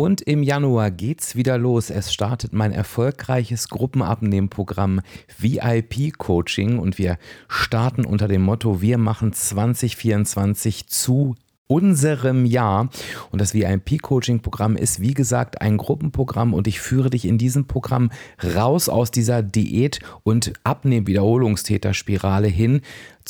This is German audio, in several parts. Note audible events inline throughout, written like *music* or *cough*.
Und im Januar geht's wieder los. Es startet mein erfolgreiches Gruppenabnehmprogramm VIP Coaching und wir starten unter dem Motto, wir machen 2024 zu unserem Jahr. Und das VIP-Coaching-Programm ist, wie gesagt, ein Gruppenprogramm und ich führe dich in diesem Programm raus aus dieser Diät- und Abnehm-Wiederholungstäter-Spirale hin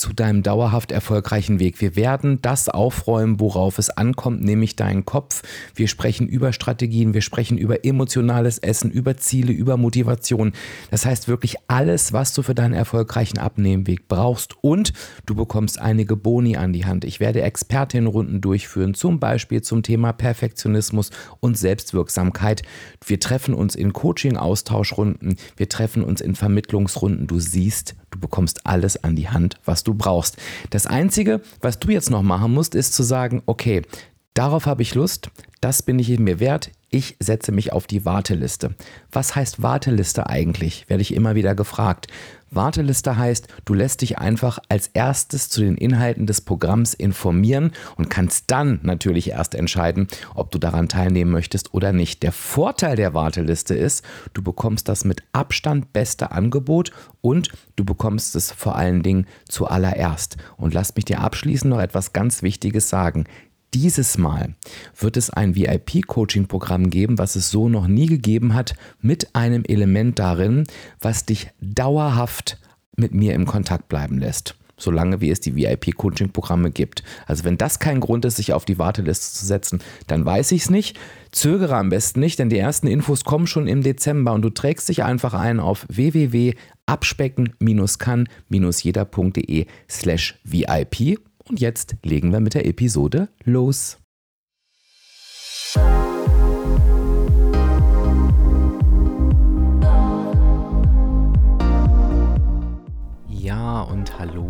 zu deinem dauerhaft erfolgreichen Weg. Wir werden das aufräumen, worauf es ankommt, nämlich deinen Kopf. Wir sprechen über Strategien, wir sprechen über emotionales Essen, über Ziele, über Motivation. Das heißt wirklich alles, was du für deinen erfolgreichen Abnehmweg brauchst und du bekommst einige Boni an die Hand. Ich werde Expertinnenrunden durchführen, zum Beispiel zum Thema Perfektionismus und Selbstwirksamkeit. Wir treffen uns in Coaching-Austauschrunden, wir treffen uns in Vermittlungsrunden. Du siehst, du bekommst alles an die Hand, was du brauchst. Das Einzige, was du jetzt noch machen musst, ist zu sagen, okay, darauf habe ich Lust, das bin ich mir wert, ich setze mich auf die Warteliste. Was heißt Warteliste eigentlich? Werde ich immer wieder gefragt. Warteliste heißt, du lässt dich einfach als erstes zu den Inhalten des Programms informieren und kannst dann natürlich erst entscheiden, ob du daran teilnehmen möchtest oder nicht. Der Vorteil der Warteliste ist, du bekommst das mit Abstand beste Angebot und du bekommst es vor allen Dingen zuallererst. Und lass mich dir abschließend noch etwas ganz Wichtiges sagen. Dieses Mal wird es ein VIP-Coaching-Programm geben, was es so noch nie gegeben hat, mit einem Element darin, was dich dauerhaft mit mir im Kontakt bleiben lässt. Solange wie es die VIP-Coaching-Programme gibt. Also, wenn das kein Grund ist, sich auf die Warteliste zu setzen, dann weiß ich es nicht. Zögere am besten nicht, denn die ersten Infos kommen schon im Dezember und du trägst dich einfach ein auf www.abspecken-kann-jeder.de slash VIP und jetzt legen wir mit der Episode los. Ja und hallo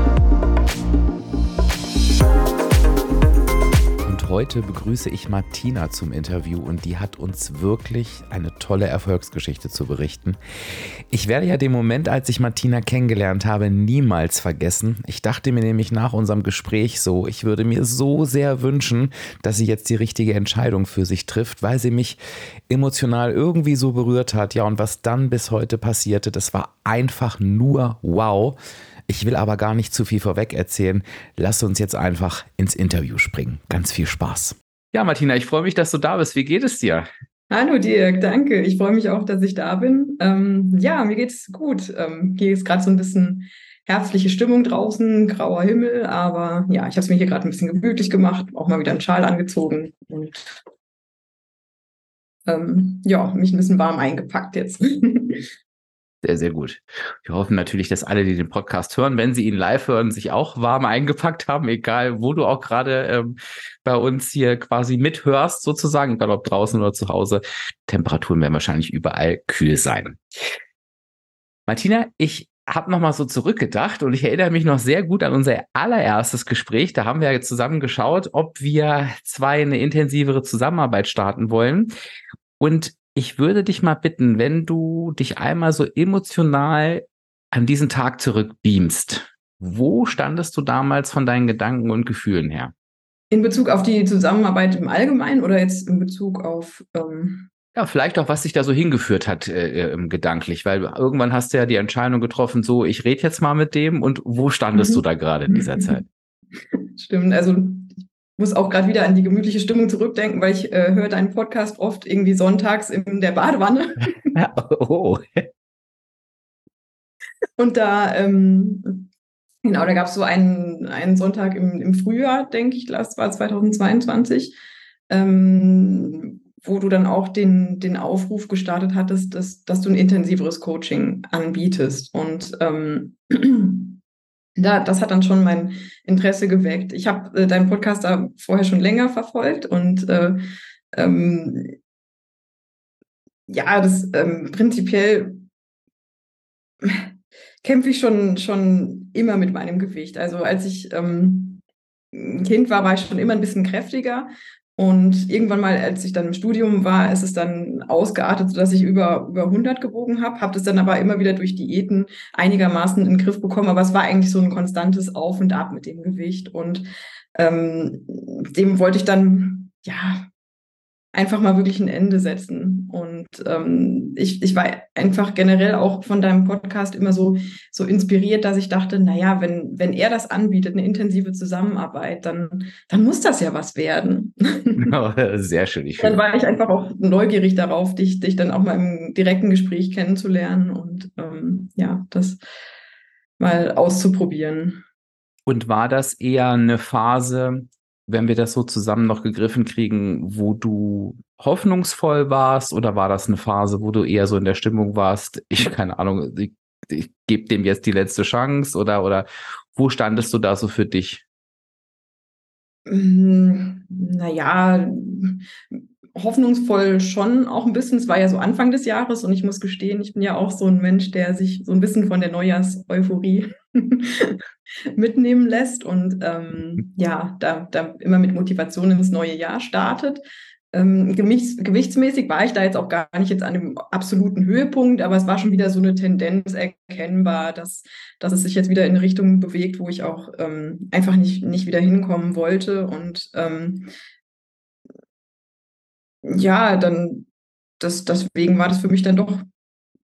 Heute begrüße ich Martina zum Interview und die hat uns wirklich eine tolle Erfolgsgeschichte zu berichten. Ich werde ja den Moment, als ich Martina kennengelernt habe, niemals vergessen. Ich dachte mir nämlich nach unserem Gespräch so, ich würde mir so sehr wünschen, dass sie jetzt die richtige Entscheidung für sich trifft, weil sie mich emotional irgendwie so berührt hat. Ja, und was dann bis heute passierte, das war einfach nur wow. Ich will aber gar nicht zu viel vorweg erzählen. Lass uns jetzt einfach ins Interview springen. Ganz viel Spaß. Ja, Martina, ich freue mich, dass du da bist. Wie geht es dir? Hallo Dirk, danke. Ich freue mich auch, dass ich da bin. Ähm, ja, mir geht es gut. Ähm, hier ist gerade so ein bisschen herbstliche Stimmung draußen, grauer Himmel, aber ja, ich habe es mir hier gerade ein bisschen gemütlich gemacht, auch mal wieder einen Schal angezogen und ähm, ja, mich ein bisschen warm eingepackt jetzt. *laughs* Sehr, sehr gut. Wir hoffen natürlich, dass alle, die den Podcast hören, wenn sie ihn live hören, sich auch warm eingepackt haben, egal wo du auch gerade ähm, bei uns hier quasi mithörst, sozusagen, egal ob draußen oder zu Hause. Temperaturen werden wahrscheinlich überall kühl sein. Martina, ich habe nochmal so zurückgedacht und ich erinnere mich noch sehr gut an unser allererstes Gespräch. Da haben wir zusammen geschaut, ob wir zwei eine intensivere Zusammenarbeit starten wollen. Und ich würde dich mal bitten, wenn du dich einmal so emotional an diesen Tag zurückbeamst, wo standest du damals von deinen Gedanken und Gefühlen her? In Bezug auf die Zusammenarbeit im Allgemeinen oder jetzt in Bezug auf ähm ja, vielleicht auch, was sich da so hingeführt hat äh, äh, gedanklich, weil irgendwann hast du ja die Entscheidung getroffen, so, ich rede jetzt mal mit dem und wo standest mhm. du da gerade in dieser Zeit? *laughs* Stimmt, also muss auch gerade wieder an die gemütliche Stimmung zurückdenken, weil ich äh, höre deinen Podcast oft irgendwie sonntags in der Badewanne. oh. Und da, ähm, genau, da gab es so einen, einen Sonntag im, im Frühjahr, denke ich, das war 2022, ähm, wo du dann auch den, den Aufruf gestartet hattest, dass, dass du ein intensiveres Coaching anbietest. Und ähm, da, das hat dann schon mein Interesse geweckt. Ich habe äh, deinen Podcast da vorher schon länger verfolgt und äh, ähm, ja, das ähm, prinzipiell kämpfe ich schon, schon immer mit meinem Gewicht. Also als ich ähm, Kind war, war ich schon immer ein bisschen kräftiger. Und irgendwann mal, als ich dann im Studium war, ist es dann ausgeartet, sodass ich über, über 100 gewogen habe, habe das dann aber immer wieder durch Diäten einigermaßen in den Griff bekommen. Aber es war eigentlich so ein konstantes Auf und Ab mit dem Gewicht. Und ähm, dem wollte ich dann, ja, einfach mal wirklich ein Ende setzen. Und ähm, ich, ich war einfach generell auch von deinem Podcast immer so, so inspiriert, dass ich dachte, naja, wenn, wenn er das anbietet, eine intensive Zusammenarbeit, dann, dann muss das ja was werden. *laughs* sehr schön. Ich dann war ich einfach auch neugierig darauf, dich, dich dann auch mal im direkten Gespräch kennenzulernen und ähm, ja, das mal auszuprobieren. Und war das eher eine Phase, wenn wir das so zusammen noch gegriffen kriegen, wo du hoffnungsvoll warst oder war das eine Phase, wo du eher so in der Stimmung warst, *laughs* ich keine Ahnung, ich, ich gebe dem jetzt die letzte Chance oder oder wo standest du da so für dich? Hm, naja, hoffnungsvoll schon auch ein bisschen. Es war ja so Anfang des Jahres und ich muss gestehen, ich bin ja auch so ein Mensch, der sich so ein bisschen von der Neujahrseuphorie *laughs* mitnehmen lässt und ähm, ja, da, da immer mit Motivation ins neue Jahr startet. Ähm, gewichts, gewichtsmäßig war ich da jetzt auch gar nicht jetzt an dem absoluten Höhepunkt, aber es war schon wieder so eine Tendenz erkennbar, dass, dass es sich jetzt wieder in Richtung bewegt, wo ich auch ähm, einfach nicht, nicht wieder hinkommen wollte. Und ähm, ja, dann das, deswegen war das für mich dann doch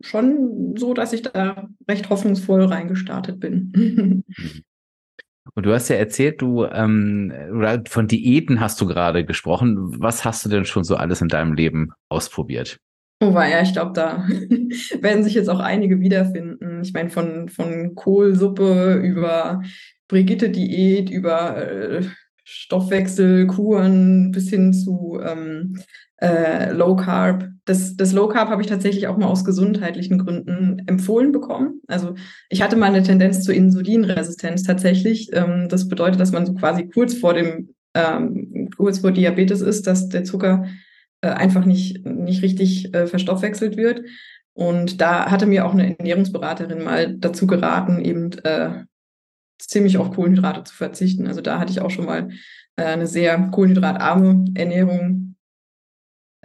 schon so, dass ich da recht hoffnungsvoll reingestartet bin. Und du hast ja erzählt, du ähm, oder von Diäten hast du gerade gesprochen. Was hast du denn schon so alles in deinem Leben ausprobiert? Oh ja, ich glaube, da *laughs* werden sich jetzt auch einige wiederfinden. Ich meine, von, von Kohlsuppe über Brigitte-Diät, über äh, Stoffwechselkuren bis hin zu ähm, äh, Low Carb. Das, das Low Carb habe ich tatsächlich auch mal aus gesundheitlichen Gründen empfohlen bekommen. Also ich hatte mal eine Tendenz zur Insulinresistenz tatsächlich. Ähm, das bedeutet, dass man so quasi kurz vor dem ähm, kurz vor Diabetes ist, dass der Zucker äh, einfach nicht, nicht richtig äh, verstoffwechselt wird. Und da hatte mir auch eine Ernährungsberaterin mal dazu geraten, eben äh, ziemlich auf Kohlenhydrate zu verzichten. Also da hatte ich auch schon mal äh, eine sehr kohlenhydratarme Ernährung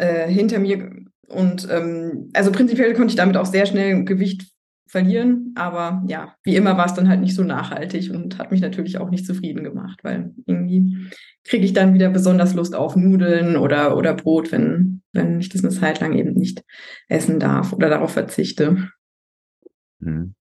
äh, hinter mir. Und ähm, also prinzipiell konnte ich damit auch sehr schnell Gewicht verlieren. Aber ja, wie immer war es dann halt nicht so nachhaltig und hat mich natürlich auch nicht zufrieden gemacht, weil irgendwie kriege ich dann wieder besonders Lust auf Nudeln oder, oder Brot, wenn, wenn ich das eine Zeit lang eben nicht essen darf oder darauf verzichte. Hm.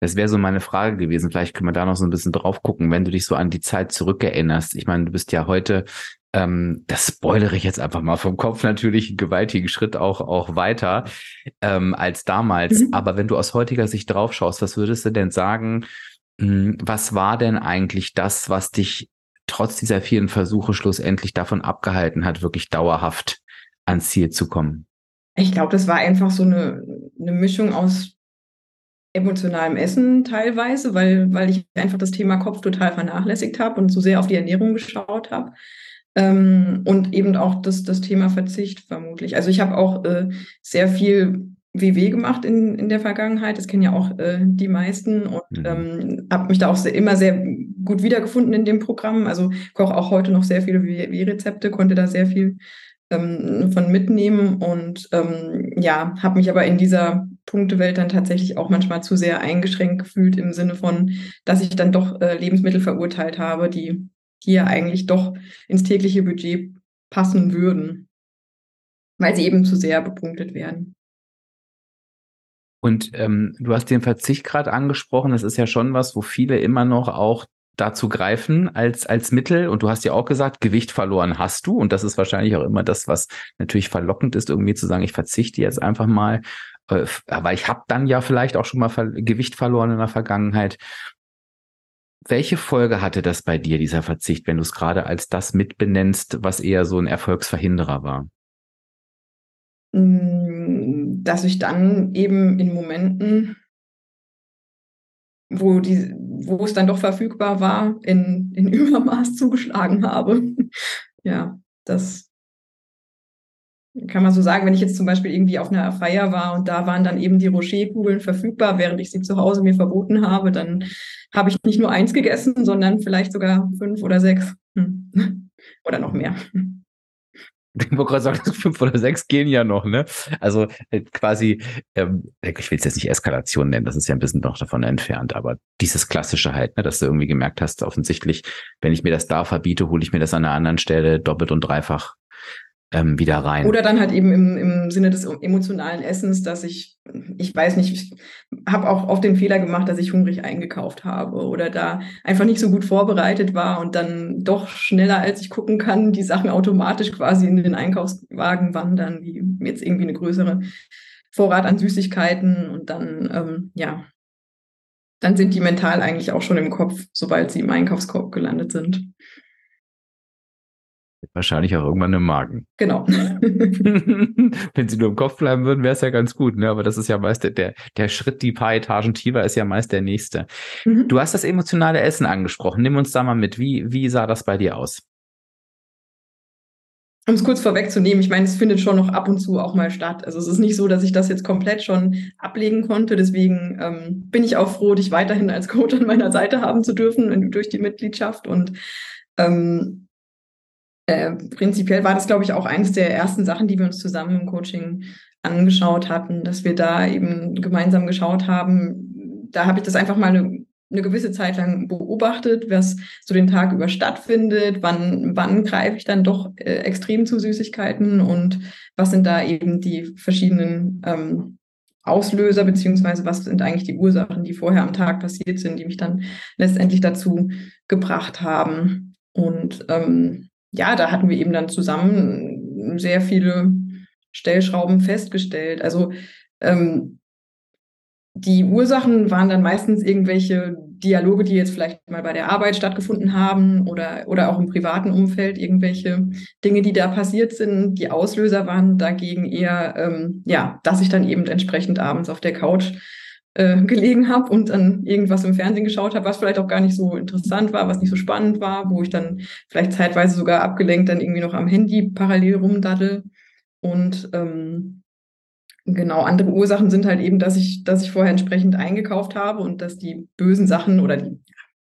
Das wäre so meine Frage gewesen. Vielleicht können wir da noch so ein bisschen drauf gucken, wenn du dich so an die Zeit zurückerinnerst. Ich meine, du bist ja heute ähm, das spoilere ich jetzt einfach mal vom Kopf natürlich einen gewaltigen Schritt auch, auch weiter ähm, als damals. Mhm. Aber wenn du aus heutiger Sicht drauf schaust, was würdest du denn sagen, mh, hm, was war denn eigentlich das, was dich trotz dieser vielen Versuche schlussendlich davon abgehalten hat, wirklich dauerhaft ans Ziel zu kommen? Ich glaube, das war einfach so eine, eine Mischung aus emotionalem Essen teilweise, weil, weil ich einfach das Thema Kopf total vernachlässigt habe und so sehr auf die Ernährung geschaut habe. Ähm, und eben auch das, das Thema Verzicht vermutlich. Also ich habe auch äh, sehr viel WW gemacht in, in der Vergangenheit. Das kennen ja auch äh, die meisten und mhm. ähm, habe mich da auch sehr, immer sehr gut wiedergefunden in dem Programm. Also koche auch heute noch sehr viele WW-Rezepte, konnte da sehr viel ähm, von mitnehmen und ähm, ja, habe mich aber in dieser Punktewelt dann tatsächlich auch manchmal zu sehr eingeschränkt gefühlt im Sinne von, dass ich dann doch äh, Lebensmittel verurteilt habe, die ja eigentlich doch ins tägliche Budget passen würden, weil sie eben zu sehr bepunktet werden. Und ähm, du hast den Verzicht gerade angesprochen. Das ist ja schon was, wo viele immer noch auch dazu greifen als, als Mittel. Und du hast ja auch gesagt, Gewicht verloren hast du. Und das ist wahrscheinlich auch immer das, was natürlich verlockend ist, irgendwie zu sagen, ich verzichte jetzt einfach mal. Äh, aber ich habe dann ja vielleicht auch schon mal Gewicht verloren in der Vergangenheit. Welche Folge hatte das bei dir, dieser Verzicht, wenn du es gerade als das mitbenennst, was eher so ein Erfolgsverhinderer war? Mm, dass ich dann eben in Momenten, wo, die, wo es dann doch verfügbar war, in, in *laughs* Übermaß zugeschlagen habe. *laughs* ja, das kann man so sagen, wenn ich jetzt zum Beispiel irgendwie auf einer Feier war und da waren dann eben die Rocher-Kugeln verfügbar, während ich sie zu Hause mir verboten habe, dann habe ich nicht nur eins gegessen, sondern vielleicht sogar fünf oder sechs. Hm. *laughs* Oder noch mehr. *laughs* Ich wollte gerade sagen, fünf oder sechs gehen ja noch, ne? Also äh, quasi, ähm, ich will es jetzt nicht Eskalation nennen, das ist ja ein bisschen noch davon entfernt, aber dieses klassische halt, ne, dass du irgendwie gemerkt hast, offensichtlich, wenn ich mir das da verbiete, hole ich mir das an einer anderen Stelle doppelt und dreifach ähm, wieder rein. Oder dann halt eben im, im Sinne des emotionalen Essens, dass ich, ich weiß nicht, ich habe auch oft den Fehler gemacht, dass ich hungrig eingekauft habe oder da einfach nicht so gut vorbereitet war und dann doch schneller, als ich gucken kann, die Sachen automatisch quasi in den Einkaufswagen wandern, wie jetzt irgendwie eine größere Vorrat an Süßigkeiten und dann, ähm, ja, dann sind die mental eigentlich auch schon im Kopf, sobald sie im Einkaufskorb gelandet sind. Wahrscheinlich auch irgendwann im Magen. *laughs* Genau. *laughs* Wenn sie nur im Kopf bleiben würden, wäre es ja ganz gut. Ne? Aber das ist ja meist der, der, der Schritt, die paar Etagen tiefer ist ja meist der nächste. Mhm. Du hast das emotionale Essen angesprochen. Nimm uns da mal mit. Wie, wie sah das bei dir aus? Um es kurz vorwegzunehmen, ich meine, es findet schon noch ab und zu auch mal statt. Also es ist nicht so, dass ich das jetzt komplett schon ablegen konnte. Deswegen ähm, bin ich auch froh, dich weiterhin als Coach an meiner Seite haben zu dürfen durch die Mitgliedschaft. Und ähm, äh, prinzipiell war das, glaube ich, auch eines der ersten Sachen, die wir uns zusammen im Coaching angeschaut hatten, dass wir da eben gemeinsam geschaut haben. Da habe ich das einfach mal eine, eine gewisse Zeit lang beobachtet, was so den Tag über stattfindet, wann, wann greife ich dann doch äh, extrem zu Süßigkeiten und was sind da eben die verschiedenen ähm, Auslöser, beziehungsweise was sind eigentlich die Ursachen, die vorher am Tag passiert sind, die mich dann letztendlich dazu gebracht haben. Und ähm, ja, da hatten wir eben dann zusammen sehr viele Stellschrauben festgestellt. Also ähm, die Ursachen waren dann meistens irgendwelche Dialoge, die jetzt vielleicht mal bei der Arbeit stattgefunden haben oder, oder auch im privaten Umfeld, irgendwelche Dinge, die da passiert sind. Die Auslöser waren dagegen eher, ähm, ja, dass ich dann eben entsprechend abends auf der Couch äh, gelegen habe und dann irgendwas im Fernsehen geschaut habe, was vielleicht auch gar nicht so interessant war, was nicht so spannend war, wo ich dann vielleicht zeitweise sogar abgelenkt dann irgendwie noch am Handy parallel rumdaddel. Und ähm, genau, andere Ursachen sind halt eben, dass ich, dass ich vorher entsprechend eingekauft habe und dass die bösen Sachen oder die,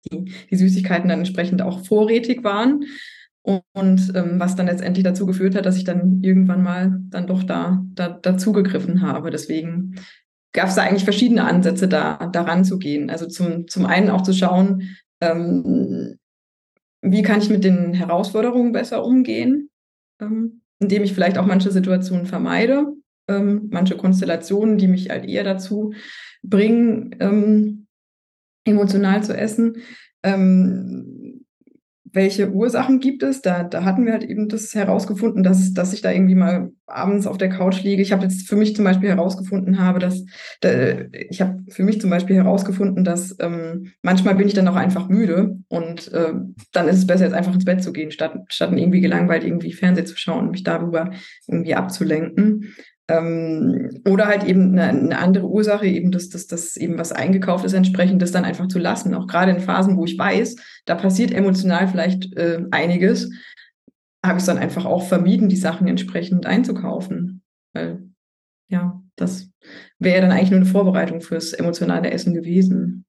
die, die Süßigkeiten dann entsprechend auch vorrätig waren. Und, und ähm, was dann letztendlich dazu geführt hat, dass ich dann irgendwann mal dann doch da, da dazugegriffen habe. Deswegen gab es da eigentlich verschiedene Ansätze, da daran zu gehen. Also zum, zum einen auch zu schauen, ähm, wie kann ich mit den Herausforderungen besser umgehen, ähm, indem ich vielleicht auch manche Situationen vermeide, ähm, manche Konstellationen, die mich halt eher dazu bringen, ähm, emotional zu essen. Ähm, welche Ursachen gibt es? Da, da hatten wir halt eben das herausgefunden, dass, dass ich da irgendwie mal abends auf der Couch liege. Ich habe jetzt für mich zum Beispiel herausgefunden habe, dass da, ich habe für mich zum Beispiel herausgefunden, dass ähm, manchmal bin ich dann auch einfach müde und äh, dann ist es besser, jetzt einfach ins Bett zu gehen, statt, statt irgendwie gelangweilt irgendwie Fernsehen zu schauen und mich darüber irgendwie abzulenken. Ähm, oder halt eben eine, eine, andere Ursache, eben dass das, das eben was eingekauft ist, entsprechend das dann einfach zu lassen. Auch gerade in Phasen, wo ich weiß, da passiert emotional vielleicht äh, einiges, habe ich es dann einfach auch vermieden, die Sachen entsprechend einzukaufen. Weil, ja, das wäre dann eigentlich nur eine Vorbereitung fürs emotionale Essen gewesen.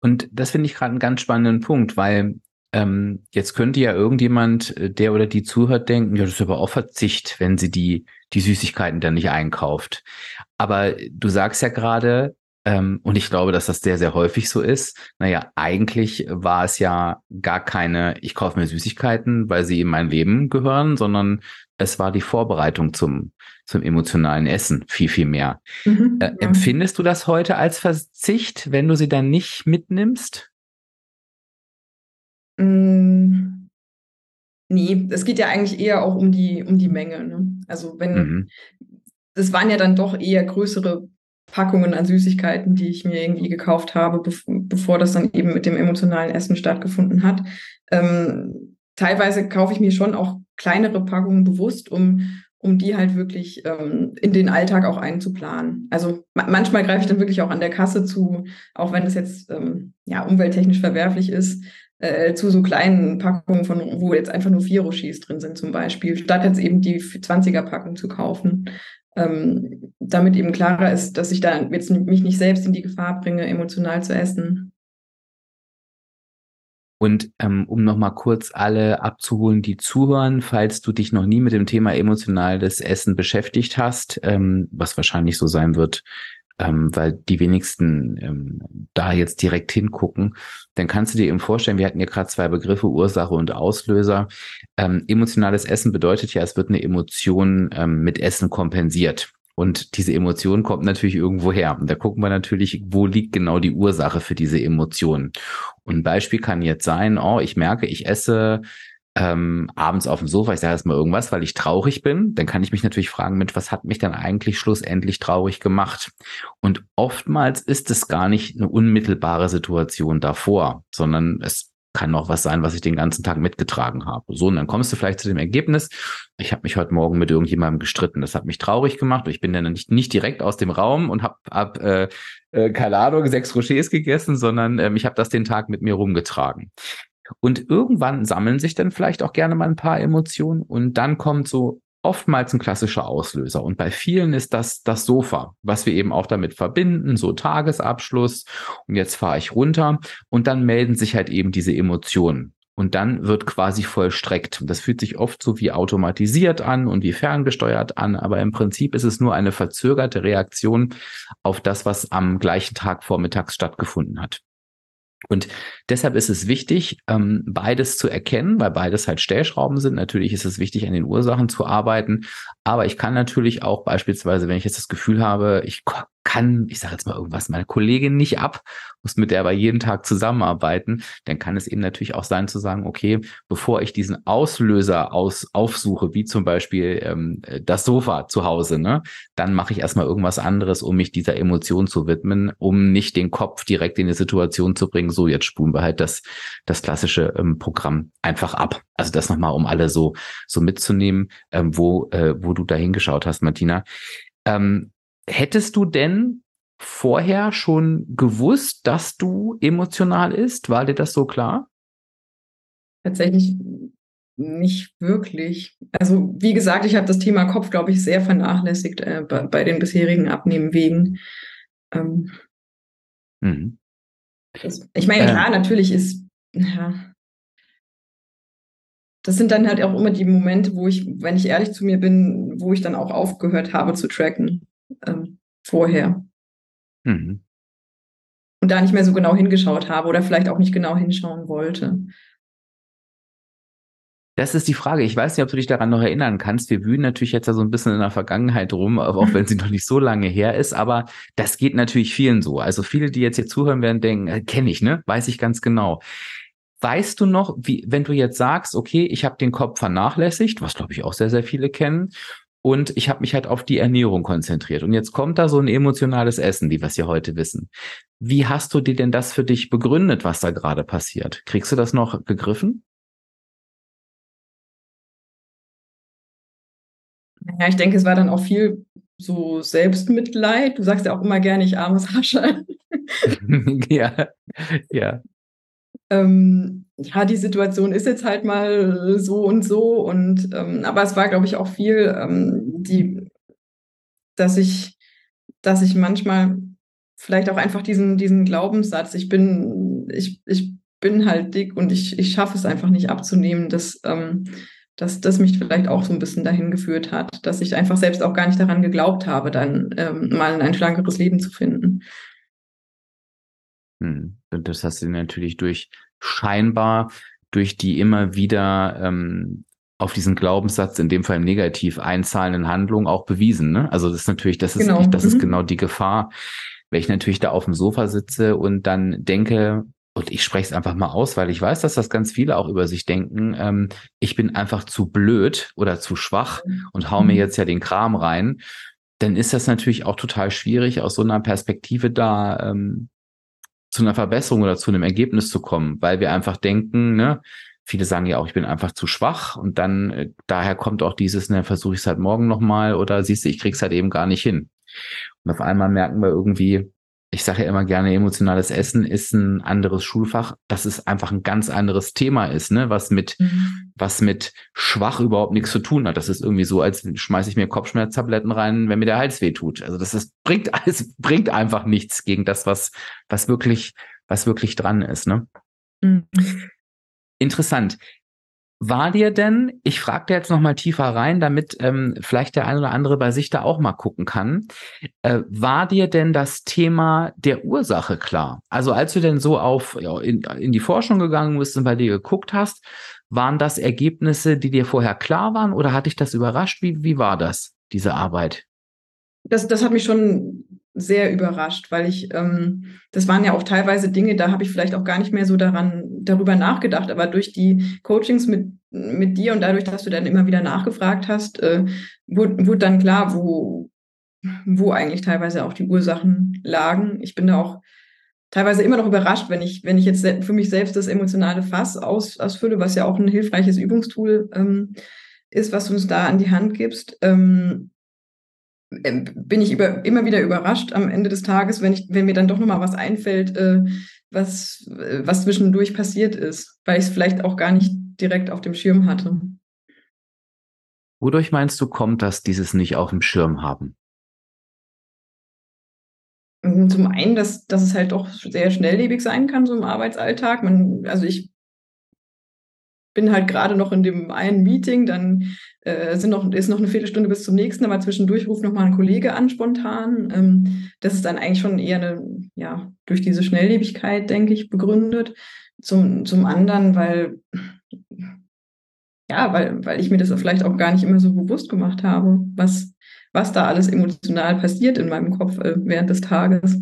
Und das finde ich gerade einen ganz spannenden Punkt, weil ähm, jetzt könnte ja irgendjemand, äh, der oder die zuhört, denken, ja, das ist aber auch Verzicht, wenn sie die, die Süßigkeiten dann nicht einkauft. Aber du sagst ja gerade, ähm, und ich glaube, dass das sehr, sehr häufig so ist. Naja, eigentlich war es ja gar keine, ich kaufe mir Süßigkeiten, weil sie in mein Leben gehören, sondern es war die Vorbereitung zum, zum emotionalen Essen viel, viel mehr. Mhm, äh, ja. Empfindest du das heute als Verzicht, wenn du sie dann nicht mitnimmst? Mm, nee, es geht ja eigentlich eher auch um die, um die Menge. Ne? Also wenn, mhm. das waren ja dann doch eher größere Packungen an Süßigkeiten, die ich mir irgendwie gekauft habe, bev bevor das dann eben mit dem emotionalen Essen stattgefunden hat. Ähm, teilweise kaufe ich mir schon auch kleinere Packungen bewusst, um, um die halt wirklich ähm, in den Alltag auch einzuplanen. Also ma manchmal greife ich dann wirklich auch an der Kasse zu, auch wenn das jetzt ähm, ja umwelttechnisch verwerflich ist, äh, zu so kleinen Packungen von, wo jetzt einfach nur vier Rochis drin sind zum Beispiel, statt jetzt eben die 20er-Packung zu kaufen. Ähm, damit eben klarer ist, dass ich da jetzt mich nicht selbst in die Gefahr bringe, emotional zu essen. Und ähm, um nochmal kurz alle abzuholen, die zuhören, falls du dich noch nie mit dem Thema emotionales Essen beschäftigt hast, ähm, was wahrscheinlich so sein wird, ähm, weil die wenigsten ähm, da jetzt direkt hingucken, dann kannst du dir eben vorstellen, wir hatten ja gerade zwei Begriffe, Ursache und Auslöser. Ähm, emotionales Essen bedeutet ja, es wird eine Emotion ähm, mit Essen kompensiert. Und diese Emotion kommt natürlich irgendwo her. Und da gucken wir natürlich, wo liegt genau die Ursache für diese Emotion. Und ein Beispiel kann jetzt sein, oh, ich merke, ich esse ähm, abends auf dem Sofa, ich sage jetzt mal irgendwas, weil ich traurig bin, dann kann ich mich natürlich fragen, mit was hat mich dann eigentlich schlussendlich traurig gemacht? Und oftmals ist es gar nicht eine unmittelbare Situation davor, sondern es kann noch was sein, was ich den ganzen Tag mitgetragen habe. So, und dann kommst du vielleicht zu dem Ergebnis, ich habe mich heute Morgen mit irgendjemandem gestritten. Das hat mich traurig gemacht. Ich bin dann nicht, nicht direkt aus dem Raum und habe, hab, äh, äh, Ahnung, sechs Rochers gegessen, sondern ähm, ich habe das den Tag mit mir rumgetragen. Und irgendwann sammeln sich dann vielleicht auch gerne mal ein paar Emotionen und dann kommt so oftmals ein klassischer Auslöser. Und bei vielen ist das das Sofa, was wir eben auch damit verbinden, so Tagesabschluss und jetzt fahre ich runter und dann melden sich halt eben diese Emotionen. Und dann wird quasi vollstreckt. Das fühlt sich oft so wie automatisiert an und wie ferngesteuert an, aber im Prinzip ist es nur eine verzögerte Reaktion auf das, was am gleichen Tag vormittags stattgefunden hat. Und deshalb ist es wichtig, ähm, beides zu erkennen, weil beides halt Stellschrauben sind. Natürlich ist es wichtig, an den Ursachen zu arbeiten. Aber ich kann natürlich auch beispielsweise, wenn ich jetzt das Gefühl habe, ich kann, ich sage jetzt mal irgendwas, meine Kollegin nicht ab, muss mit der aber jeden Tag zusammenarbeiten, dann kann es eben natürlich auch sein zu sagen, okay, bevor ich diesen Auslöser aus, aufsuche, wie zum Beispiel ähm, das Sofa zu Hause, ne, dann mache ich erstmal irgendwas anderes, um mich dieser Emotion zu widmen, um nicht den Kopf direkt in die Situation zu bringen, so jetzt spulen wir halt das, das klassische ähm, Programm einfach ab. Also das nochmal, um alle so, so mitzunehmen, ähm, wo, äh, wo du da hingeschaut hast, Martina. Ähm, hättest du denn vorher schon gewusst, dass du emotional ist? War dir das so klar? Tatsächlich nicht wirklich. Also wie gesagt, ich habe das Thema Kopf, glaube ich, sehr vernachlässigt äh, bei, bei, den bisherigen Abnehmwegen. Ähm, mhm. das, ich meine, klar, natürlich ist, ja, das sind dann halt auch immer die Momente, wo ich, wenn ich ehrlich zu mir bin, wo ich dann auch aufgehört habe zu tracken ähm, vorher. Mhm. Und da nicht mehr so genau hingeschaut habe oder vielleicht auch nicht genau hinschauen wollte. Das ist die Frage. Ich weiß nicht, ob du dich daran noch erinnern kannst. Wir wühlen natürlich jetzt da so ein bisschen in der Vergangenheit rum, auch wenn sie noch nicht so lange her ist. Aber das geht natürlich vielen so. Also viele, die jetzt hier zuhören werden, denken, äh, kenne ich, ne? Weiß ich ganz genau. Weißt du noch, wie, wenn du jetzt sagst, okay, ich habe den Kopf vernachlässigt, was glaube ich auch sehr, sehr viele kennen, und ich habe mich halt auf die Ernährung konzentriert. Und jetzt kommt da so ein emotionales Essen, wie wir es ja heute wissen. Wie hast du dir denn das für dich begründet, was da gerade passiert? Kriegst du das noch gegriffen? Ja, ich denke, es war dann auch viel so Selbstmitleid. Du sagst ja auch immer gerne, ich armes Hasche. *laughs* ja, ja ähm, ja, die Situation ist jetzt halt mal so und so. Und ähm, aber es war, glaube ich, auch viel, ähm, die, dass ich, dass ich manchmal vielleicht auch einfach diesen, diesen Glaubenssatz, ich bin, ich, ich bin halt dick und ich, ich schaffe es einfach nicht abzunehmen, dass, ähm, dass das mich vielleicht auch so ein bisschen dahin geführt hat, dass ich einfach selbst auch gar nicht daran geglaubt habe, dann ähm, mal ein schlankeres Leben zu finden. Hm. Und das hast du natürlich durch scheinbar durch die immer wieder ähm, auf diesen Glaubenssatz, in dem Fall negativ einzahlenden Handlungen auch bewiesen. Ne? Also das ist natürlich, das ist, genau. das ist mhm. genau die Gefahr, wenn ich natürlich da auf dem Sofa sitze und dann denke, und ich spreche es einfach mal aus, weil ich weiß, dass das ganz viele auch über sich denken, ähm, ich bin einfach zu blöd oder zu schwach mhm. und hau mir mhm. jetzt ja den Kram rein, dann ist das natürlich auch total schwierig, aus so einer Perspektive da ähm, zu einer Verbesserung oder zu einem Ergebnis zu kommen, weil wir einfach denken, ne, viele sagen ja auch, ich bin einfach zu schwach und dann äh, daher kommt auch dieses, ne, versuche ich es halt morgen nochmal oder siehst du, ich krieg's halt eben gar nicht hin. Und auf einmal merken wir irgendwie, ich sage ja immer gerne, emotionales Essen ist ein anderes Schulfach, dass es einfach ein ganz anderes Thema ist, ne? was mit, mhm. was mit schwach überhaupt nichts zu tun hat. Das ist irgendwie so, als schmeiße ich mir Kopfschmerztabletten rein, wenn mir der Hals weh tut. Also das ist, bringt *laughs* alles, bringt einfach nichts gegen das, was, was wirklich, was wirklich dran ist. Ne? Mhm. Interessant. War dir denn, ich frage dir jetzt noch mal tiefer rein, damit ähm, vielleicht der eine oder andere bei sich da auch mal gucken kann, äh, war dir denn das Thema der Ursache klar? Also als du denn so auf ja, in, in die Forschung gegangen bist und bei dir geguckt hast, waren das Ergebnisse, die dir vorher klar waren oder hat dich das überrascht? Wie, wie war das, diese Arbeit? Das, das hat mich schon sehr überrascht, weil ich, ähm, das waren ja auch teilweise Dinge, da habe ich vielleicht auch gar nicht mehr so daran, darüber nachgedacht, aber durch die Coachings mit, mit dir und dadurch, dass du dann immer wieder nachgefragt hast, äh, wurde, wurde dann klar, wo, wo eigentlich teilweise auch die Ursachen lagen. Ich bin da auch teilweise immer noch überrascht, wenn ich, wenn ich jetzt für mich selbst das emotionale Fass aus, ausfülle, was ja auch ein hilfreiches Übungstool ähm, ist, was du uns da an die Hand gibst. Ähm, bin ich über, immer wieder überrascht am Ende des Tages, wenn, ich, wenn mir dann doch nochmal was einfällt, äh, was, äh, was zwischendurch passiert ist, weil ich es vielleicht auch gar nicht direkt auf dem Schirm hatte. Wodurch meinst du, kommt das, dieses nicht auf dem Schirm haben? Ähm, zum einen, dass, dass es halt doch sehr schnelllebig sein kann, so im Arbeitsalltag. Man, also ich bin halt gerade noch in dem einen Meeting, dann äh, sind noch, ist noch eine Viertelstunde bis zum nächsten, aber zwischendurch ruft noch mal ein Kollege an spontan. Ähm, das ist dann eigentlich schon eher eine, ja, durch diese Schnelllebigkeit, denke ich, begründet. Zum, zum anderen, weil, ja, weil, weil ich mir das vielleicht auch gar nicht immer so bewusst gemacht habe, was, was da alles emotional passiert in meinem Kopf äh, während des Tages.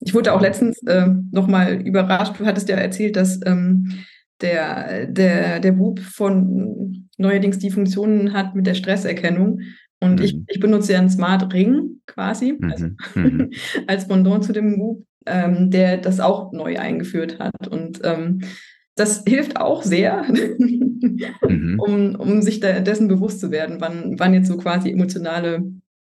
Ich wurde auch letztens äh, nochmal überrascht. Du hattest ja erzählt, dass ähm, der, der, der Whoop von neuerdings die Funktionen hat mit der Stresserkennung. Und mhm. ich, ich benutze ja einen Smart Ring quasi, mhm. also, mhm. *laughs* als Pendant zu dem Whoop, ähm, der das auch neu eingeführt hat. Und ähm, das hilft auch sehr, *laughs* mhm. um, um sich da, dessen bewusst zu werden, wann, wann jetzt so quasi emotionale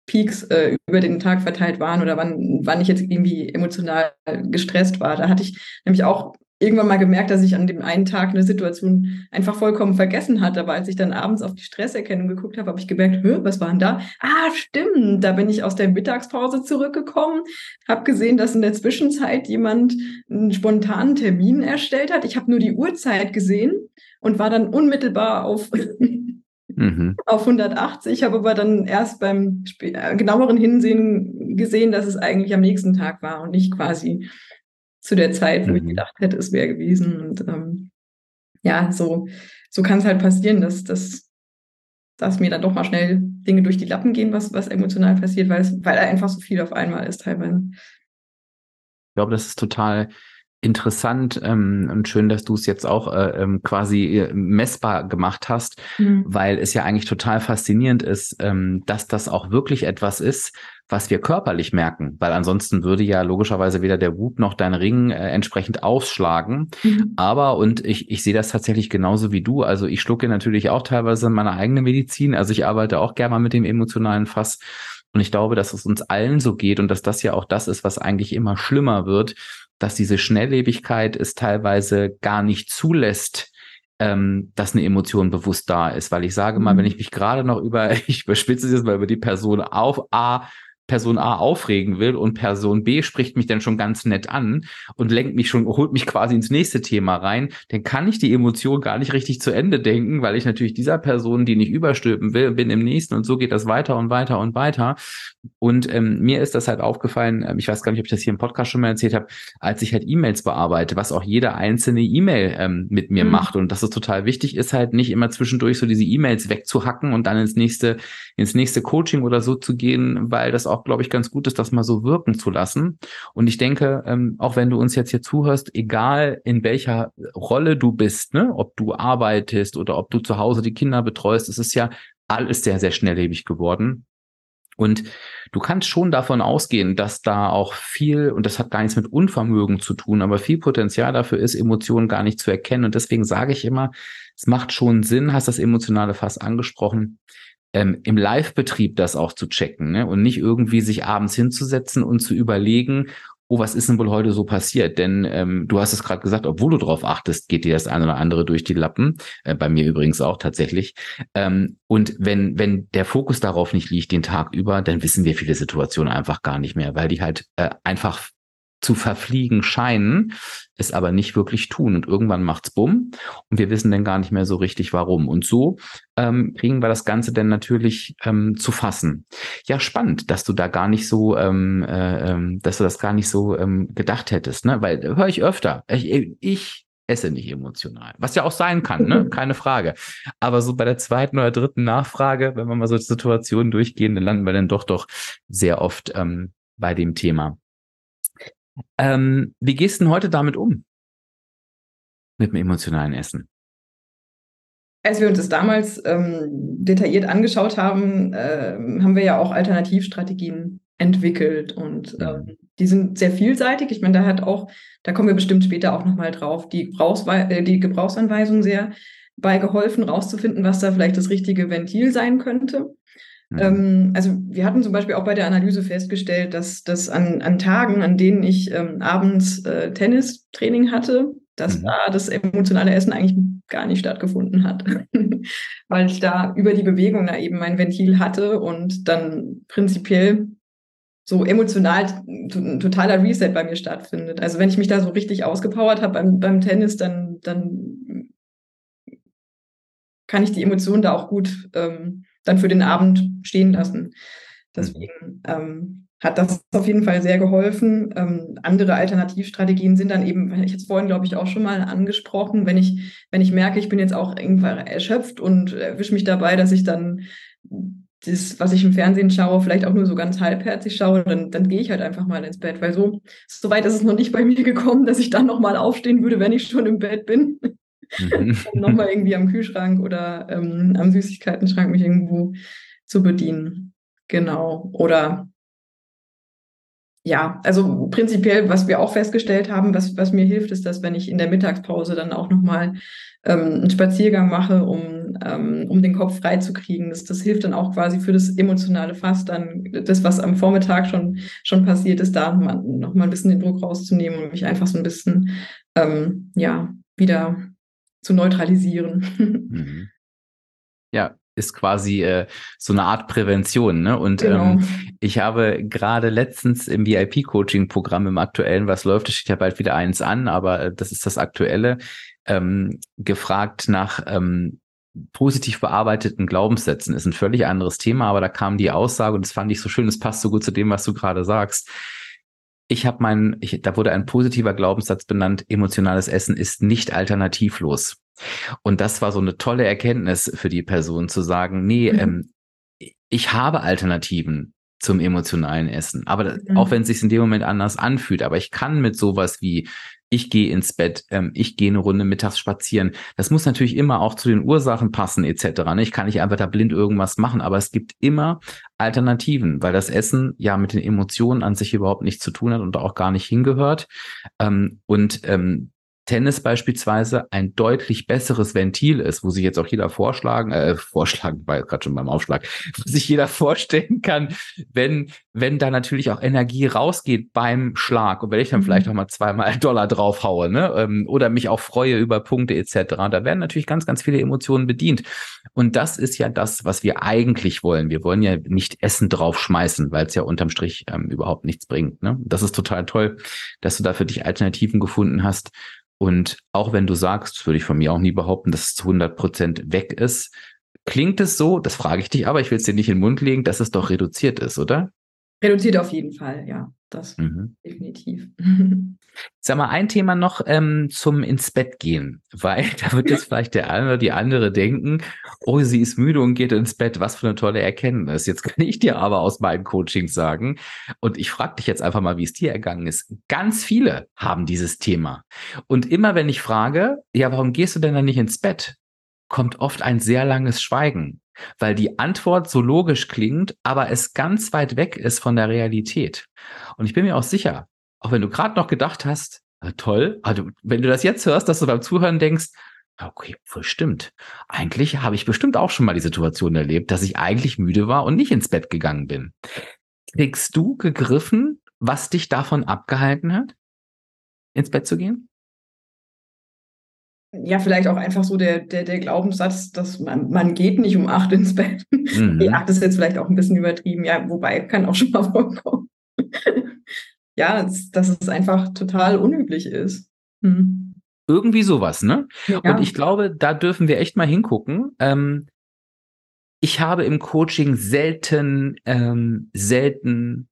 Peaks äh, über den Tag verteilt waren oder wann, wann ich jetzt irgendwie emotional gestresst war. Da hatte ich nämlich auch irgendwann mal gemerkt, dass ich an dem einen Tag eine Situation einfach vollkommen vergessen hatte. Aber als ich dann abends auf die Stresserkennung geguckt habe, habe ich gemerkt, was war denn da? Ah, stimmt, da bin ich aus der Mittagspause zurückgekommen, habe gesehen, dass in der Zwischenzeit jemand einen spontanen Termin erstellt hat. Ich habe nur die Uhrzeit gesehen und war dann unmittelbar auf *laughs* mhm. auf 180, habe aber dann erst beim äh, genaueren Hinsehen gesehen, dass es eigentlich am nächsten Tag war und nicht quasi zu der Zeit, wo mhm. ich gedacht hätte, es wäre gewesen. Und ähm, ja, so, so kann es halt passieren, dass, dass, dass mir dann doch mal schnell Dinge durch die Lappen gehen, was, was emotional passiert, weil, es, weil einfach so viel auf einmal ist teilweise. Ich glaube, das ist total interessant ähm, und schön, dass du es jetzt auch äh, ähm, quasi äh, messbar gemacht hast, mhm. weil es ja eigentlich total faszinierend ist, ähm, dass das auch wirklich etwas ist, was wir körperlich merken, weil ansonsten würde ja logischerweise weder der Whoop noch dein Ring äh, entsprechend ausschlagen. Mhm. Aber, und ich, ich sehe das tatsächlich genauso wie du, also ich schlucke natürlich auch teilweise meine eigene Medizin, also ich arbeite auch gerne mal mit dem emotionalen Fass. Und ich glaube, dass es uns allen so geht und dass das ja auch das ist, was eigentlich immer schlimmer wird, dass diese Schnelllebigkeit es teilweise gar nicht zulässt, ähm, dass eine Emotion bewusst da ist. Weil ich sage mal, wenn mhm. ich mich gerade noch über, *laughs* ich überspitze es jetzt mal über die Person auf A Person A aufregen will und Person B spricht mich dann schon ganz nett an und lenkt mich schon, holt mich quasi ins nächste Thema rein, dann kann ich die Emotion gar nicht richtig zu Ende denken, weil ich natürlich dieser Person, die nicht überstülpen will, bin im nächsten und so geht das weiter und weiter und weiter. Und ähm, mir ist das halt aufgefallen, äh, ich weiß gar nicht, ob ich das hier im Podcast schon mal erzählt habe, als ich halt E-Mails bearbeite, was auch jede einzelne E-Mail ähm, mit mir mhm. macht und dass es total wichtig ist, halt nicht immer zwischendurch so diese E-Mails wegzuhacken und dann ins nächste, ins nächste Coaching oder so zu gehen, weil das auch auch, glaube ich, ganz gut ist, das mal so wirken zu lassen. Und ich denke, ähm, auch wenn du uns jetzt hier zuhörst, egal in welcher Rolle du bist, ne, ob du arbeitest oder ob du zu Hause die Kinder betreust, es ist ja alles sehr, sehr schnelllebig geworden. Und du kannst schon davon ausgehen, dass da auch viel, und das hat gar nichts mit Unvermögen zu tun, aber viel Potenzial dafür ist, Emotionen gar nicht zu erkennen. Und deswegen sage ich immer, es macht schon Sinn, hast das emotionale Fass angesprochen, ähm, im Live-Betrieb das auch zu checken ne? und nicht irgendwie sich abends hinzusetzen und zu überlegen, oh, was ist denn wohl heute so passiert? Denn ähm, du hast es gerade gesagt, obwohl du darauf achtest, geht dir das eine oder andere durch die Lappen. Äh, bei mir übrigens auch tatsächlich. Ähm, und wenn, wenn der Fokus darauf nicht liegt den Tag über, dann wissen wir viele Situationen einfach gar nicht mehr, weil die halt äh, einfach zu verfliegen scheinen, es aber nicht wirklich tun. Und irgendwann macht's bumm und wir wissen dann gar nicht mehr so richtig warum. Und so ähm, kriegen wir das Ganze dann natürlich ähm, zu fassen. Ja, spannend, dass du da gar nicht so, ähm, äh, ähm, dass du das gar nicht so ähm, gedacht hättest, ne? Weil höre ich öfter. Ich, ich esse nicht emotional. Was ja auch sein kann, ne? *laughs* Keine Frage. Aber so bei der zweiten oder dritten Nachfrage, wenn wir mal so Situationen durchgehen, dann landen wir dann doch doch sehr oft ähm, bei dem Thema. Ähm, wie gehst du denn heute damit um? Mit dem emotionalen Essen? Als wir uns das damals ähm, detailliert angeschaut haben, äh, haben wir ja auch Alternativstrategien entwickelt und äh, die sind sehr vielseitig. Ich meine, da hat auch, da kommen wir bestimmt später auch nochmal drauf, die, äh, die Gebrauchsanweisung sehr bei geholfen, rauszufinden, was da vielleicht das richtige Ventil sein könnte. Mhm. Ähm, also wir hatten zum Beispiel auch bei der Analyse festgestellt, dass, dass an, an Tagen, an denen ich ähm, abends äh, Tennistraining hatte, dass mhm. da das emotionale Essen eigentlich gar nicht stattgefunden hat, *laughs* weil ich da über die Bewegung da eben mein Ventil hatte und dann prinzipiell so emotional ein totaler Reset bei mir stattfindet. Also wenn ich mich da so richtig ausgepowert habe beim, beim Tennis, dann, dann kann ich die Emotionen da auch gut ähm, dann für den Abend stehen lassen. Deswegen ähm, hat das auf jeden Fall sehr geholfen. Ähm, andere Alternativstrategien sind dann eben, ich hatte es vorhin, glaube ich, auch schon mal angesprochen, wenn ich, wenn ich merke, ich bin jetzt auch irgendwann erschöpft und erwische mich dabei, dass ich dann das, was ich im Fernsehen schaue, vielleicht auch nur so ganz halbherzig schaue, dann, dann gehe ich halt einfach mal ins Bett, weil so, so weit ist es noch nicht bei mir gekommen, dass ich dann nochmal aufstehen würde, wenn ich schon im Bett bin. Mhm. *laughs* nochmal irgendwie am Kühlschrank oder ähm, am Süßigkeitenschrank mich irgendwo zu bedienen. Genau. Oder ja, also prinzipiell, was wir auch festgestellt haben, was, was mir hilft, ist, dass wenn ich in der Mittagspause dann auch nochmal ähm, einen Spaziergang mache, um, ähm, um den Kopf frei zu kriegen, das, das hilft dann auch quasi für das emotionale Fass, dann das, was am Vormittag schon, schon passiert ist, da nochmal noch mal ein bisschen den Druck rauszunehmen und mich einfach so ein bisschen, ähm, ja, wieder zu neutralisieren. *laughs* Mhm. Ja, ist quasi äh, so eine Art Prävention. Ne? Und genau. ähm, ich habe gerade letztens im VIP-Coaching-Programm im aktuellen, was läuft, es steht ja bald wieder eins an, aber äh, das ist das aktuelle, ähm, gefragt nach ähm, positiv bearbeiteten Glaubenssätzen. Ist ein völlig anderes Thema, aber da kam die Aussage und das fand ich so schön, es passt so gut zu dem, was du gerade sagst. Ich habe meinen, da wurde ein positiver Glaubenssatz benannt, emotionales Essen ist nicht alternativlos. Und das war so eine tolle Erkenntnis für die Person zu sagen, nee, mhm. ähm, ich habe Alternativen zum emotionalen Essen. Aber mhm. auch wenn es sich in dem Moment anders anfühlt, aber ich kann mit sowas wie ich gehe ins Bett, ähm, ich gehe eine Runde mittags spazieren. Das muss natürlich immer auch zu den Ursachen passen etc. Ne? Ich kann nicht einfach da blind irgendwas machen, aber es gibt immer Alternativen, weil das Essen ja mit den Emotionen an sich überhaupt nichts zu tun hat und auch gar nicht hingehört. Ähm, und ähm, Tennis beispielsweise ein deutlich besseres Ventil ist, wo sich jetzt auch jeder vorschlagen, äh, vorschlagen, war gerade schon beim Aufschlag, *laughs* wo sich jeder vorstellen kann, wenn, wenn da natürlich auch Energie rausgeht beim Schlag und wenn ich dann mhm. vielleicht auch mal zweimal *laughs* Dollar draufhaue, ne, ähm, oder mich auch freue über Punkte etc., da werden natürlich ganz, ganz viele Emotionen bedient. Und das ist ja das, was wir eigentlich wollen. Wir wollen ja nicht Essen draufschmeißen, weil es ja unterm Strich ähm, überhaupt nichts bringt. Ne? Das ist total toll, dass du da für dich Alternativen gefunden hast und auch wenn du sagst, würde ich von mir auch nie behaupten, dass es zu 100 Prozent weg ist, klingt es so, das frage ich dich aber, ich will es dir nicht in den Mund legen, dass es doch reduziert ist, oder? Reduziert auf jeden Fall, ja, das mhm. definitiv. *laughs* Sag mal, ein Thema noch ähm, zum ins Bett gehen, weil *laughs* da wird jetzt vielleicht der eine oder die andere denken, oh, sie ist müde und geht ins Bett, was für eine tolle Erkenntnis. Jetzt kann ich dir aber aus meinen Coachings sagen, und ich frage dich jetzt einfach mal, wie es dir ergangen ist. Ganz viele haben dieses Thema. Und immer wenn ich frage, ja, warum gehst du denn dann nicht ins Bett? kommt oft ein sehr langes Schweigen, weil die Antwort so logisch klingt, aber es ganz weit weg ist von der Realität. Und ich bin mir auch sicher, auch wenn du gerade noch gedacht hast, toll, also wenn du das jetzt hörst, dass du beim Zuhören denkst, okay, voll stimmt. Eigentlich habe ich bestimmt auch schon mal die Situation erlebt, dass ich eigentlich müde war und nicht ins Bett gegangen bin. Kriegst du gegriffen, was dich davon abgehalten hat, ins Bett zu gehen? Ja, vielleicht auch einfach so der, der, der Glaubenssatz, dass man, man geht nicht um acht ins Bett. Mhm. *laughs* Die acht ist jetzt vielleicht auch ein bisschen übertrieben, ja, wobei kann auch *laughs* schon mal vorkommen. ja, dass, dass es einfach total unüblich ist. Hm. Irgendwie sowas, ne? Ja. Und ich glaube, da dürfen wir echt mal hingucken. Ähm, ich habe im Coaching selten, ähm, selten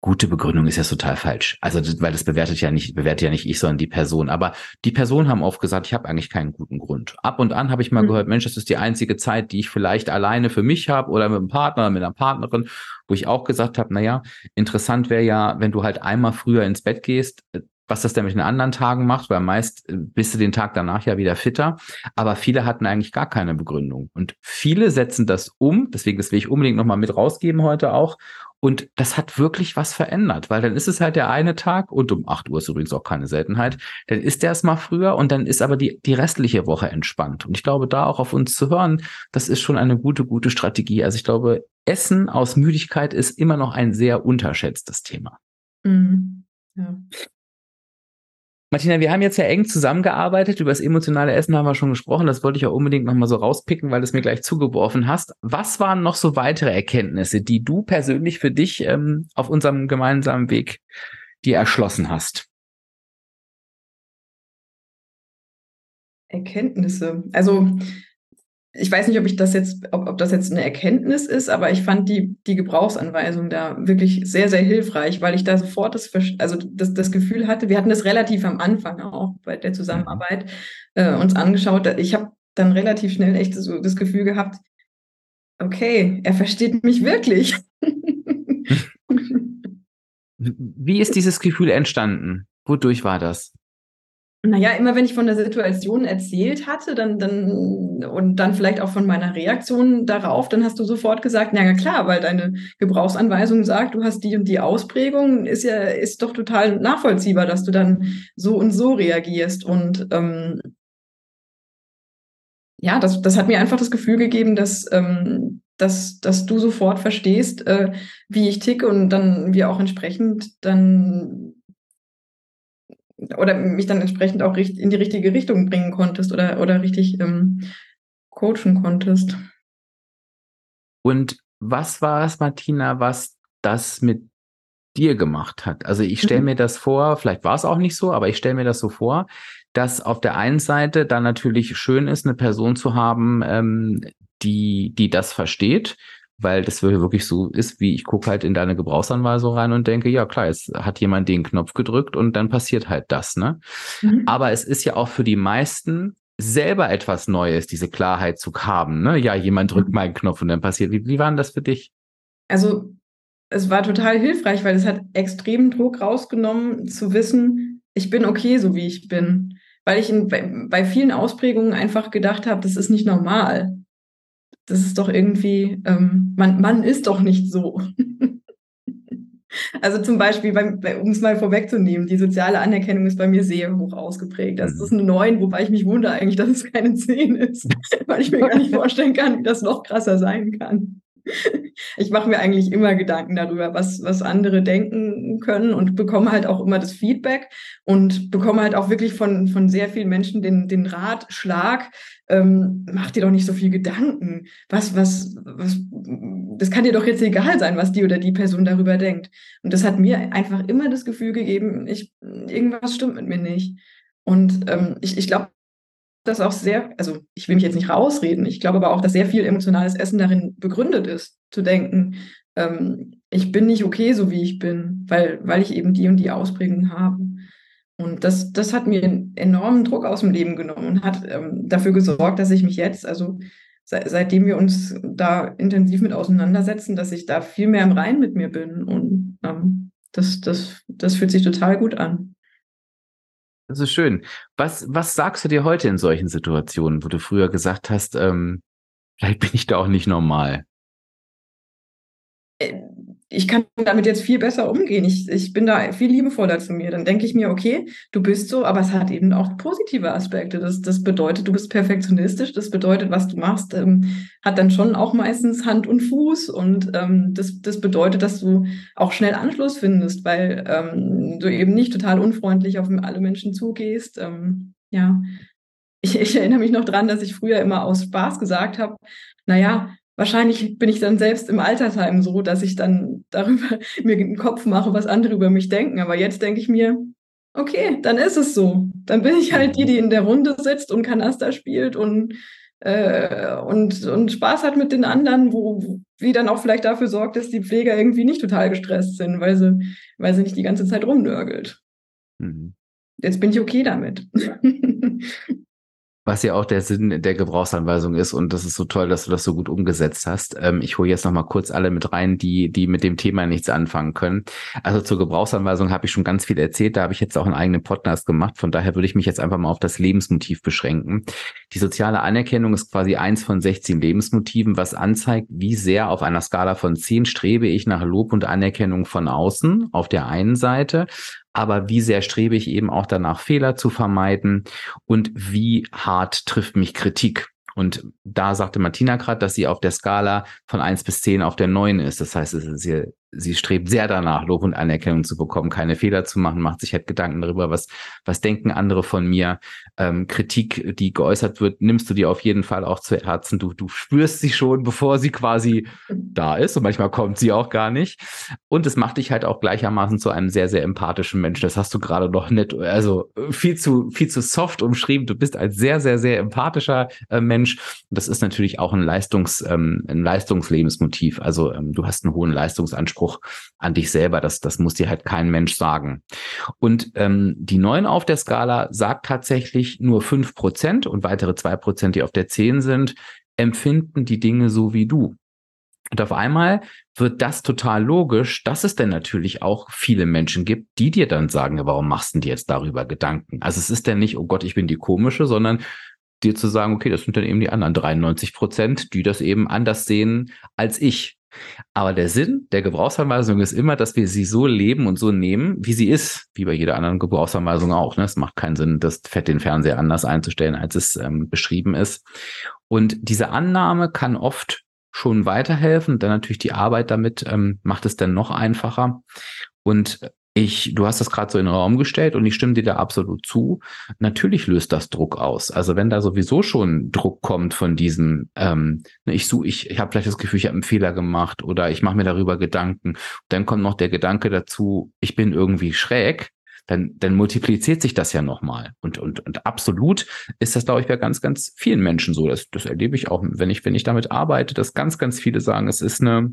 gute Begründung ist ja total falsch. Also, weil das bewertet ja nicht, bewertet ja nicht ich, sondern die Person. Aber die Personen haben oft gesagt, ich habe eigentlich keinen guten Grund. Ab und an habe ich mal mhm. gehört, Mensch, das ist die einzige Zeit, die ich vielleicht alleine für mich habe oder mit einem Partner oder mit einer Partnerin, wo ich auch gesagt habe, naja, interessant wäre ja, wenn du halt einmal früher ins Bett gehst, was das denn mit den anderen Tagen macht, weil meist äh, bist du den Tag danach ja wieder fitter. Aber viele hatten eigentlich gar keine Begründung. Und viele setzen das um, deswegen das will ich unbedingt nochmal mit rausgeben heute auch. Und das hat wirklich was verändert, weil dann ist es halt der eine Tag und um 8 Uhr ist übrigens auch keine Seltenheit. Dann ist der es mal früher und dann ist aber die, die restliche Woche entspannt. Und ich glaube, da auch auf uns zu hören, das ist schon eine gute, gute Strategie. Also ich glaube, Essen aus Müdigkeit ist immer noch ein sehr unterschätztes Thema. Mhm. Ja. Martina, wir haben jetzt ja eng zusammengearbeitet. Über das emotionale Essen haben wir schon gesprochen. Das wollte ich auch unbedingt nochmal so rauspicken, weil du es mir gleich zugeworfen hast. Was waren noch so weitere Erkenntnisse, die du persönlich für dich ähm, auf unserem gemeinsamen Weg dir erschlossen hast? Erkenntnisse. Also ich weiß nicht, ob ich das jetzt, ob, ob das jetzt eine Erkenntnis ist, aber ich fand die, die Gebrauchsanweisung da wirklich sehr, sehr hilfreich, weil ich da sofort das, also das, das Gefühl hatte, wir hatten das relativ am Anfang auch bei der Zusammenarbeit äh, uns angeschaut. Ich habe dann relativ schnell echt so das Gefühl gehabt, okay, er versteht mich wirklich. *laughs* *laughs* Wie ist dieses Gefühl entstanden? Wodurch war das? Naja, immer wenn ich von der Situation erzählt hatte, dann, dann, und dann vielleicht auch von meiner Reaktion darauf, dann hast du sofort gesagt, na ja klar, weil deine Gebrauchsanweisung sagt, du hast die und die Ausprägung, ist ja, ist doch total nachvollziehbar, dass du dann so und so reagierst. Und ähm, ja, das, das hat mir einfach das Gefühl gegeben, dass, ähm, dass, dass du sofort verstehst, äh, wie ich ticke und dann wir auch entsprechend dann oder mich dann entsprechend auch in die richtige Richtung bringen konntest oder, oder richtig ähm, coachen konntest. Und was war es, Martina, was das mit dir gemacht hat? Also ich stelle mhm. mir das vor, vielleicht war es auch nicht so, aber ich stelle mir das so vor, dass auf der einen Seite dann natürlich schön ist, eine Person zu haben, ähm, die, die das versteht, weil das wirklich so ist, wie ich gucke halt in deine Gebrauchsanweisung rein und denke, ja klar, jetzt hat jemand den Knopf gedrückt und dann passiert halt das, ne? Mhm. Aber es ist ja auch für die meisten selber etwas Neues, diese Klarheit zu haben, ne? Ja, jemand drückt mhm. meinen Knopf und dann passiert. Wie, wie war denn das für dich? Also, es war total hilfreich, weil es hat extremen Druck rausgenommen, zu wissen, ich bin okay, so wie ich bin. Weil ich in, bei, bei vielen Ausprägungen einfach gedacht habe, das ist nicht normal das ist doch irgendwie, ähm, man, man ist doch nicht so. *laughs* also zum Beispiel, bei, um es mal vorwegzunehmen, die soziale Anerkennung ist bei mir sehr hoch ausgeprägt. Das ist eine 9, wobei ich mich wundere eigentlich, dass es keine 10 ist, *laughs* weil ich mir gar nicht *laughs* vorstellen kann, wie das noch krasser sein kann *laughs* ich mache mir eigentlich immer Gedanken darüber, was, was andere denken können und bekomme halt auch immer das Feedback und bekomme halt auch wirklich von, von sehr vielen Menschen den, den Ratschlag, ähm, mach dir doch nicht so viel Gedanken. Was, was, was, das kann dir doch jetzt egal sein, was die oder die Person darüber denkt. Und das hat mir einfach immer das Gefühl gegeben, ich, irgendwas stimmt mit mir nicht. Und ähm, ich, ich glaube, dass auch sehr, also ich will mich jetzt nicht rausreden, ich glaube aber auch, dass sehr viel emotionales Essen darin begründet ist, zu denken, ähm, ich bin nicht okay, so wie ich bin, weil, weil ich eben die und die Ausprägung habe. Und das, das hat mir einen enormen Druck aus dem Leben genommen und hat ähm, dafür gesorgt, dass ich mich jetzt, also se seitdem wir uns da intensiv mit auseinandersetzen, dass ich da viel mehr im Rein mit mir bin. Und ähm, das, das, das fühlt sich total gut an. Das ist schön. Was, was sagst du dir heute in solchen Situationen, wo du früher gesagt hast, ähm, vielleicht bin ich da auch nicht normal? Ich kann damit jetzt viel besser umgehen. Ich, ich bin da viel liebevoller zu mir. Dann denke ich mir, okay, du bist so, aber es hat eben auch positive Aspekte. Das, das bedeutet, du bist perfektionistisch. Das bedeutet, was du machst, ähm, hat dann schon auch meistens Hand und Fuß. Und ähm, das, das bedeutet, dass du auch schnell Anschluss findest, weil ähm, du eben nicht total unfreundlich auf alle Menschen zugehst. Ähm, ja, ich, ich erinnere mich noch dran, dass ich früher immer aus Spaß gesagt habe, naja, wahrscheinlich bin ich dann selbst im Altersheim so, dass ich dann darüber *laughs* mir den Kopf mache, was andere über mich denken. Aber jetzt denke ich mir, okay, dann ist es so. Dann bin ich halt die, die in der Runde sitzt und Kanaster spielt und, äh, und, und Spaß hat mit den anderen, wo, wie dann auch vielleicht dafür sorgt, dass die Pfleger irgendwie nicht total gestresst sind, weil sie, weil sie nicht die ganze Zeit rumnörgelt. Mhm. Jetzt bin ich okay damit. *laughs* Was ja auch der Sinn der Gebrauchsanweisung ist und das ist so toll, dass du das so gut umgesetzt hast. Ähm, ich hole jetzt noch mal kurz alle mit rein, die die mit dem Thema nichts anfangen können. Also zur Gebrauchsanweisung habe ich schon ganz viel erzählt. Da habe ich jetzt auch einen eigenen Podcast gemacht. Von daher würde ich mich jetzt einfach mal auf das Lebensmotiv beschränken. Die soziale Anerkennung ist quasi eins von 16 Lebensmotiven, was anzeigt, wie sehr auf einer Skala von 10 strebe ich nach Lob und Anerkennung von außen auf der einen Seite aber wie sehr strebe ich eben auch danach, Fehler zu vermeiden und wie hart trifft mich Kritik. Und da sagte Martina gerade, dass sie auf der Skala von eins bis zehn auf der neun ist. Das heißt, ihr sie strebt sehr danach, Lob und Anerkennung zu bekommen, keine Fehler zu machen, macht sich halt Gedanken darüber, was, was denken andere von mir. Ähm, Kritik, die geäußert wird, nimmst du dir auf jeden Fall auch zu Herzen. Du, du spürst sie schon, bevor sie quasi da ist. Und manchmal kommt sie auch gar nicht. Und es macht dich halt auch gleichermaßen zu einem sehr, sehr empathischen Menschen. Das hast du gerade noch nicht, also viel zu, viel zu soft umschrieben. Du bist ein sehr, sehr, sehr empathischer äh, Mensch. Und das ist natürlich auch ein Leistungs, ähm, ein Leistungslebensmotiv. Also ähm, du hast einen hohen Leistungsanspruch Anspruch an dich selber. Das, das muss dir halt kein Mensch sagen. Und ähm, die neun auf der Skala sagt tatsächlich nur fünf Prozent und weitere zwei Prozent, die auf der zehn sind, empfinden die Dinge so wie du. Und auf einmal wird das total logisch, dass es denn natürlich auch viele Menschen gibt, die dir dann sagen, warum machst du dir jetzt darüber Gedanken? Also es ist denn nicht, oh Gott, ich bin die komische, sondern dir zu sagen, okay, das sind dann eben die anderen 93 Prozent, die das eben anders sehen als ich. Aber der Sinn der Gebrauchsanweisung ist immer, dass wir sie so leben und so nehmen, wie sie ist, wie bei jeder anderen Gebrauchsanweisung auch. Ne? Es macht keinen Sinn, das Fett den Fernseher anders einzustellen, als es ähm, beschrieben ist. Und diese Annahme kann oft schon weiterhelfen. Dann natürlich die Arbeit damit ähm, macht es dann noch einfacher. Und ich, du hast das gerade so in den Raum gestellt und ich stimme dir da absolut zu. Natürlich löst das Druck aus. Also wenn da sowieso schon Druck kommt von diesem, ähm, ne, ich suche, ich, ich habe vielleicht das Gefühl, ich habe einen Fehler gemacht oder ich mache mir darüber Gedanken. Dann kommt noch der Gedanke dazu, ich bin irgendwie schräg. Dann, dann multipliziert sich das ja nochmal. Und, und, und absolut ist das, glaube ich, bei ganz, ganz vielen Menschen so. Das, das erlebe ich auch, wenn ich, wenn ich damit arbeite, dass ganz, ganz viele sagen, es ist eine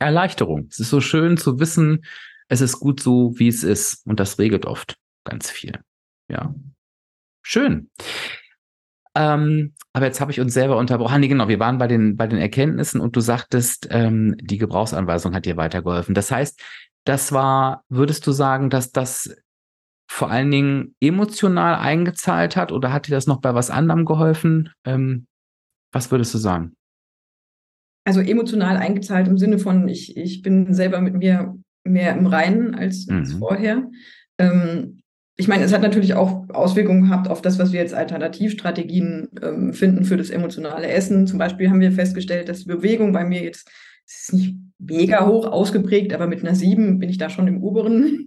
Erleichterung. Es ist so schön zu wissen, es ist gut so, wie es ist. Und das regelt oft ganz viel. Ja. Schön. Ähm, aber jetzt habe ich uns selber unterbrochen. Nee, genau, wir waren bei den, bei den Erkenntnissen und du sagtest, ähm, die Gebrauchsanweisung hat dir weitergeholfen. Das heißt, das war, würdest du sagen, dass das vor allen Dingen emotional eingezahlt hat oder hat dir das noch bei was anderem geholfen? Ähm, was würdest du sagen? Also emotional eingezahlt im Sinne von, ich, ich bin selber mit mir mehr im Reinen als, mhm. als vorher. Ähm, ich meine, es hat natürlich auch Auswirkungen gehabt auf das, was wir jetzt Alternativstrategien ähm, finden für das emotionale Essen. Zum Beispiel haben wir festgestellt, dass die Bewegung bei mir jetzt ist nicht mega hoch ausgeprägt, aber mit einer 7 bin ich da schon im oberen,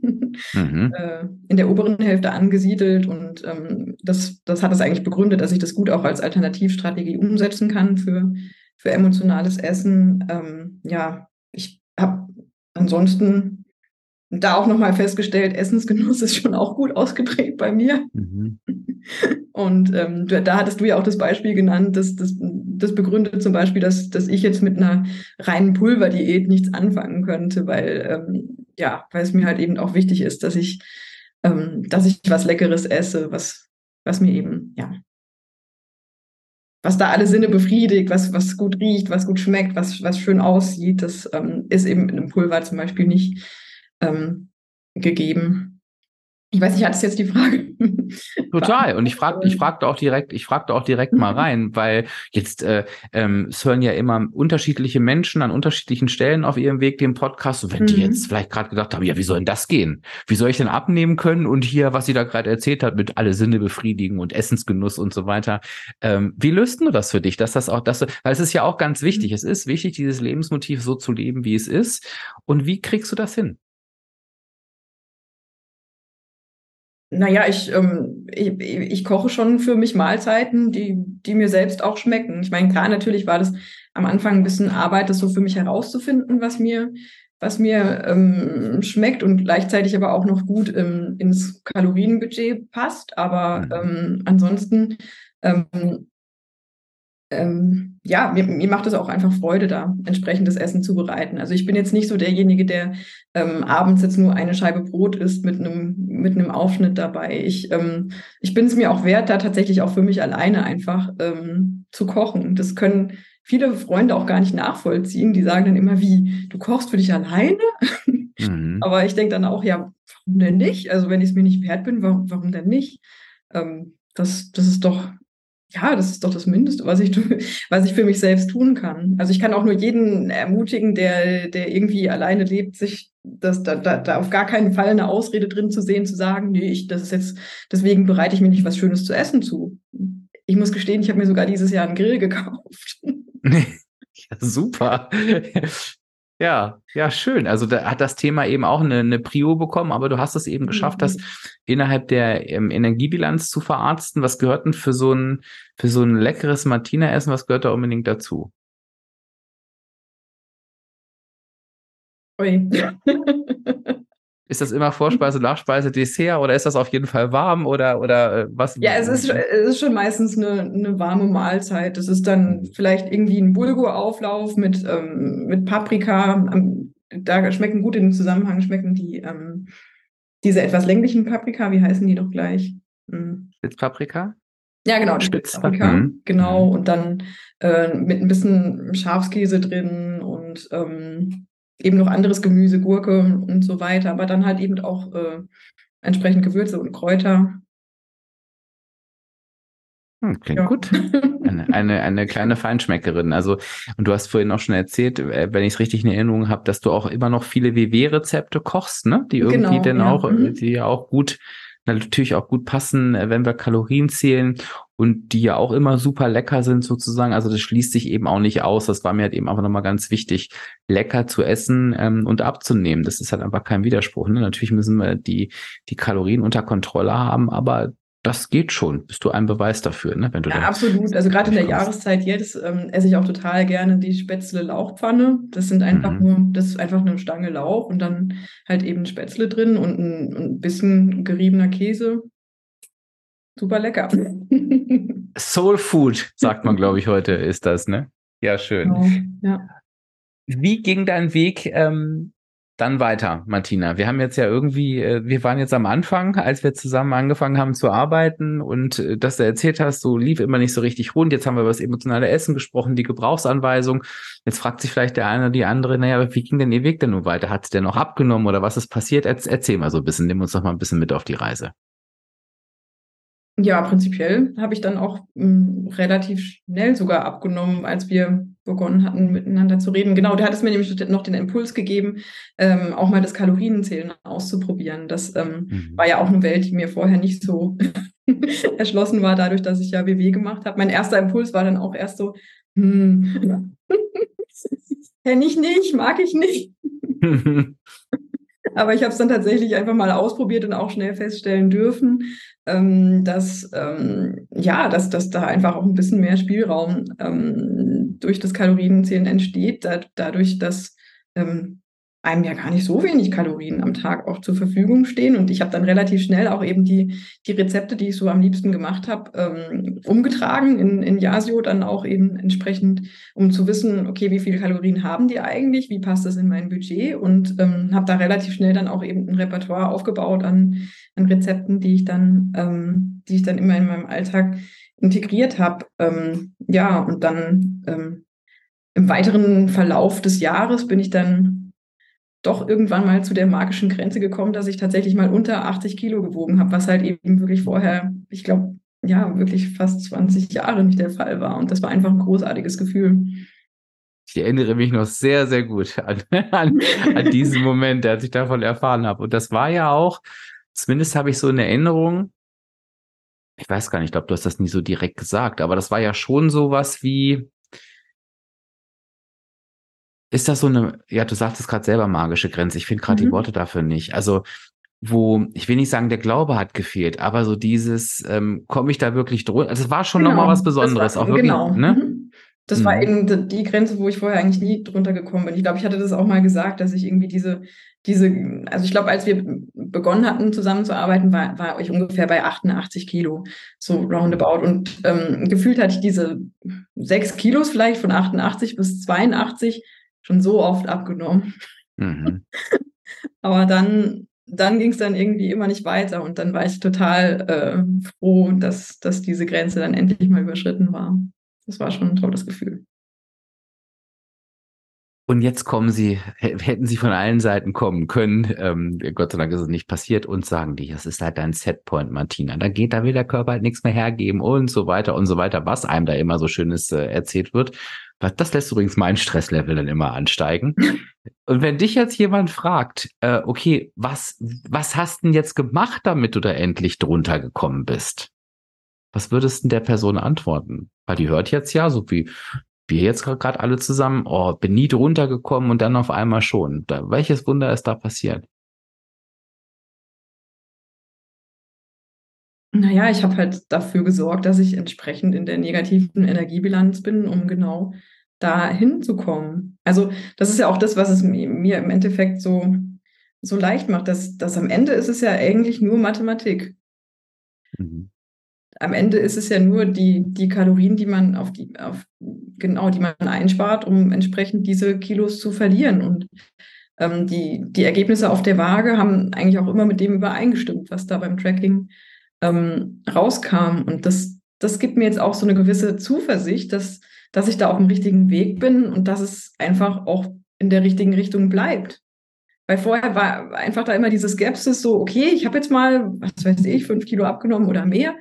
mhm. *laughs* äh, in der oberen Hälfte angesiedelt. Und ähm, das, das hat es eigentlich begründet, dass ich das gut auch als Alternativstrategie umsetzen kann für, für emotionales Essen. Ähm, ja, ich habe ansonsten da auch nochmal festgestellt, Essensgenuss *laughs* ist schon auch gut ausgeprägt bei mir. Mhm. *laughs* Und ähm, da hattest du ja auch das Beispiel genannt, dass das, das begründet zum Beispiel, dass, dass ich jetzt mit einer reinen Pulverdiät nichts anfangen könnte, weil ähm, ja, weil es mir halt eben auch wichtig ist, dass ich, ähm, dass ich was Leckeres esse, was, was mir eben, ja, was da alle Sinne befriedigt, was, was gut riecht, was gut schmeckt, was, was schön aussieht, das ähm, ist eben in einem Pulver zum Beispiel nicht ähm, gegeben. Ich weiß nicht, hat es jetzt die Frage? *laughs* Total. Und ich fragte, ich fragte auch direkt, ich fragte auch direkt mal *laughs* rein, weil jetzt äh, ähm, es hören ja immer unterschiedliche Menschen an unterschiedlichen Stellen auf ihrem Weg den Podcast. Und wenn mhm. die jetzt vielleicht gerade gedacht haben, ja, wie soll denn das gehen? Wie soll ich denn abnehmen können? Und hier, was sie da gerade erzählt hat, mit alle Sinne befriedigen und Essensgenuss und so weiter. Ähm, wie löst du das für dich? Dass das auch, dass du, weil es ist ja auch ganz wichtig. Es ist wichtig, dieses Lebensmotiv so zu leben, wie es ist. Und wie kriegst du das hin? Naja, ich, ähm, ich, ich koche schon für mich Mahlzeiten, die, die mir selbst auch schmecken. Ich meine, klar, natürlich war das am Anfang ein bisschen Arbeit, das so für mich herauszufinden, was mir, was mir ähm, schmeckt und gleichzeitig aber auch noch gut ähm, ins Kalorienbudget passt. Aber mhm. ähm, ansonsten ähm, ähm, ja, mir, mir macht es auch einfach Freude, da entsprechendes Essen zu bereiten. Also ich bin jetzt nicht so derjenige, der ähm, abends jetzt nur eine Scheibe Brot isst mit einem mit einem Aufschnitt dabei. Ich, ähm, ich bin es mir auch wert, da tatsächlich auch für mich alleine einfach ähm, zu kochen. Das können viele Freunde auch gar nicht nachvollziehen. Die sagen dann immer, wie, du kochst für dich alleine? Mhm. *laughs* Aber ich denke dann auch, ja, warum denn nicht? Also wenn ich es mir nicht wert bin, warum, warum denn nicht? Ähm, das, das ist doch ja, das ist doch das Mindeste, was ich, *laughs* was ich für mich selbst tun kann. Also ich kann auch nur jeden ermutigen, der, der irgendwie alleine lebt, sich das, da, da, da auf gar keinen Fall eine Ausrede drin zu sehen, zu sagen, nee, ich, das ist jetzt, deswegen bereite ich mir nicht was Schönes zu essen zu. Ich muss gestehen, ich habe mir sogar dieses Jahr einen Grill gekauft. *laughs* ja, super. Ja, ja, schön. Also da hat das Thema eben auch eine, eine Prio bekommen, aber du hast es eben geschafft, mhm. das innerhalb der ähm, Energiebilanz zu verarzten. Was gehört denn für so ein, für so ein leckeres Martina-Essen, was gehört da unbedingt dazu? Ui. *laughs* Ist das immer Vorspeise, Nachspeise, Dessert oder ist das auf jeden Fall warm oder, oder äh, was? Ja, es ist, es ist schon meistens eine, eine warme Mahlzeit. Das ist dann vielleicht irgendwie ein Bulgurauflauf mit, ähm, mit Paprika. Da schmecken gut in dem Zusammenhang, schmecken die ähm, diese etwas länglichen Paprika, wie heißen die doch gleich? Mhm. Spitzpaprika? Ja, genau, Spitzpaprika. Mhm. Genau, mhm. und dann äh, mit ein bisschen Schafskäse drin und ähm, eben noch anderes Gemüse, Gurke und so weiter, aber dann halt eben auch äh, entsprechend Gewürze und Kräuter. Hm, klingt ja. gut. *laughs* Eine, eine, eine kleine Feinschmeckerin. Also, und du hast vorhin auch schon erzählt, äh, wenn ich es richtig in Erinnerung habe, dass du auch immer noch viele WW-Rezepte kochst, ne? Die irgendwie genau, dann ja. auch, mhm. die ja auch gut natürlich auch gut passen, äh, wenn wir Kalorien zählen und die ja auch immer super lecker sind sozusagen. Also das schließt sich eben auch nicht aus. Das war mir halt eben einfach nochmal ganz wichtig, lecker zu essen ähm, und abzunehmen. Das ist halt einfach kein Widerspruch. Ne? Natürlich müssen wir die, die Kalorien unter Kontrolle haben, aber das geht schon. Bist du ein Beweis dafür, ne? Wenn du ja, absolut. Also gerade in der Jahreszeit jetzt ähm, esse ich auch total gerne die Spätzle Lauchpfanne. Das sind einfach mhm. nur, das ist einfach eine Stange Lauch und dann halt eben Spätzle drin und ein, ein bisschen geriebener Käse. Super lecker. *laughs* Soul Food, sagt man, glaube ich, heute ist das, ne? Ja, schön. Genau, ja. Wie ging dein Weg ähm, dann weiter, Martina. Wir haben jetzt ja irgendwie, äh, wir waren jetzt am Anfang, als wir zusammen angefangen haben zu arbeiten und äh, dass du erzählt hast, so lief immer nicht so richtig rund. Jetzt haben wir über das emotionale Essen gesprochen, die Gebrauchsanweisung. Jetzt fragt sich vielleicht der eine oder die andere, naja, wie ging denn ihr Weg denn nun weiter? Hat es denn noch abgenommen oder was ist passiert? Erzähl mal so ein bisschen, nimm uns doch mal ein bisschen mit auf die Reise. Ja, prinzipiell habe ich dann auch mh, hm, relativ schnell sogar abgenommen, als wir begonnen hatten, miteinander zu reden. Genau, der hat es mir nämlich noch den Impuls gegeben, ähm, auch mal das Kalorienzählen auszuprobieren. Das ähm, mhm. war ja auch eine Welt, die mir vorher nicht so *laughs* erschlossen war, dadurch, dass ich ja WW gemacht habe. Mein erster Impuls war dann auch erst so, hm, *laughs* kenne ich nicht, mag ich nicht. *laughs* Aber ich habe es dann tatsächlich einfach mal ausprobiert und auch schnell feststellen dürfen, ähm, dass, ähm, ja, dass, dass da einfach auch ein bisschen mehr Spielraum ähm, durch das Kalorienzählen entsteht, da, dadurch, dass ähm, einem ja gar nicht so wenig Kalorien am Tag auch zur Verfügung stehen. Und ich habe dann relativ schnell auch eben die, die Rezepte, die ich so am liebsten gemacht habe, ähm, umgetragen in, in Yasio, dann auch eben entsprechend, um zu wissen, okay, wie viele Kalorien haben die eigentlich, wie passt das in mein Budget und ähm, habe da relativ schnell dann auch eben ein Repertoire aufgebaut an, an Rezepten, die ich dann, ähm, die ich dann immer in meinem Alltag integriert habe. Ähm, ja, und dann ähm, im weiteren Verlauf des Jahres bin ich dann doch irgendwann mal zu der magischen Grenze gekommen, dass ich tatsächlich mal unter 80 Kilo gewogen habe, was halt eben wirklich vorher, ich glaube, ja, wirklich fast 20 Jahre nicht der Fall war. Und das war einfach ein großartiges Gefühl. Ich erinnere mich noch sehr, sehr gut an, *laughs* an, an diesen Moment, als ich davon erfahren habe. Und das war ja auch, zumindest habe ich so eine Erinnerung, ich weiß gar nicht, ich glaube, du hast das nie so direkt gesagt, aber das war ja schon sowas wie, ist das so eine, ja, du sagtest gerade selber magische Grenze. Ich finde gerade mhm. die Worte dafür nicht. Also, wo, ich will nicht sagen, der Glaube hat gefehlt, aber so dieses, ähm, komme ich da wirklich drunter? Also, es war schon genau, nochmal was Besonderes. War, auch wirklich, genau. Ne? Mhm. Das mhm. war eben die Grenze, wo ich vorher eigentlich nie drunter gekommen bin. Ich glaube, ich hatte das auch mal gesagt, dass ich irgendwie diese, diese, also ich glaube, als wir begonnen hatten zusammenzuarbeiten, war, war ich ungefähr bei 88 Kilo, so roundabout. Und ähm, gefühlt hatte ich diese sechs Kilos vielleicht von 88 bis 82 schon so oft abgenommen. Mhm. *laughs* Aber dann, dann ging es dann irgendwie immer nicht weiter und dann war ich total äh, froh, dass, dass diese Grenze dann endlich mal überschritten war. Das war schon ein tolles Gefühl. Und jetzt kommen sie, hätten sie von allen Seiten kommen können, ähm, Gott sei Dank ist es nicht passiert, und sagen die, das ist halt dein Setpoint, Martina. Da geht, da will der Körper halt nichts mehr hergeben und so weiter und so weiter, was einem da immer so Schönes äh, erzählt wird. Das lässt übrigens mein Stresslevel dann immer ansteigen. Und wenn dich jetzt jemand fragt, äh, okay, was, was hast denn jetzt gemacht, damit du da endlich drunter gekommen bist? Was würdest du der Person antworten? Weil die hört jetzt ja, so wie wir jetzt gerade alle zusammen, oh, bin nie drunter gekommen und dann auf einmal schon. Da, welches Wunder ist da passiert? Naja, ich habe halt dafür gesorgt, dass ich entsprechend in der negativen Energiebilanz bin, um genau da hinzukommen. Also das ist ja auch das, was es mir im Endeffekt so, so leicht macht, dass, dass am Ende ist es ja eigentlich nur Mathematik. Mhm. Am Ende ist es ja nur die, die Kalorien, die man auf die, auf, genau, die man einspart, um entsprechend diese Kilos zu verlieren. Und ähm, die, die Ergebnisse auf der Waage haben eigentlich auch immer mit dem übereingestimmt, was da beim Tracking ähm, rauskam. Und das, das gibt mir jetzt auch so eine gewisse Zuversicht, dass, dass ich da auf dem richtigen Weg bin und dass es einfach auch in der richtigen Richtung bleibt. Weil vorher war einfach da immer diese Skepsis so, okay, ich habe jetzt mal, was weiß ich, fünf Kilo abgenommen oder mehr.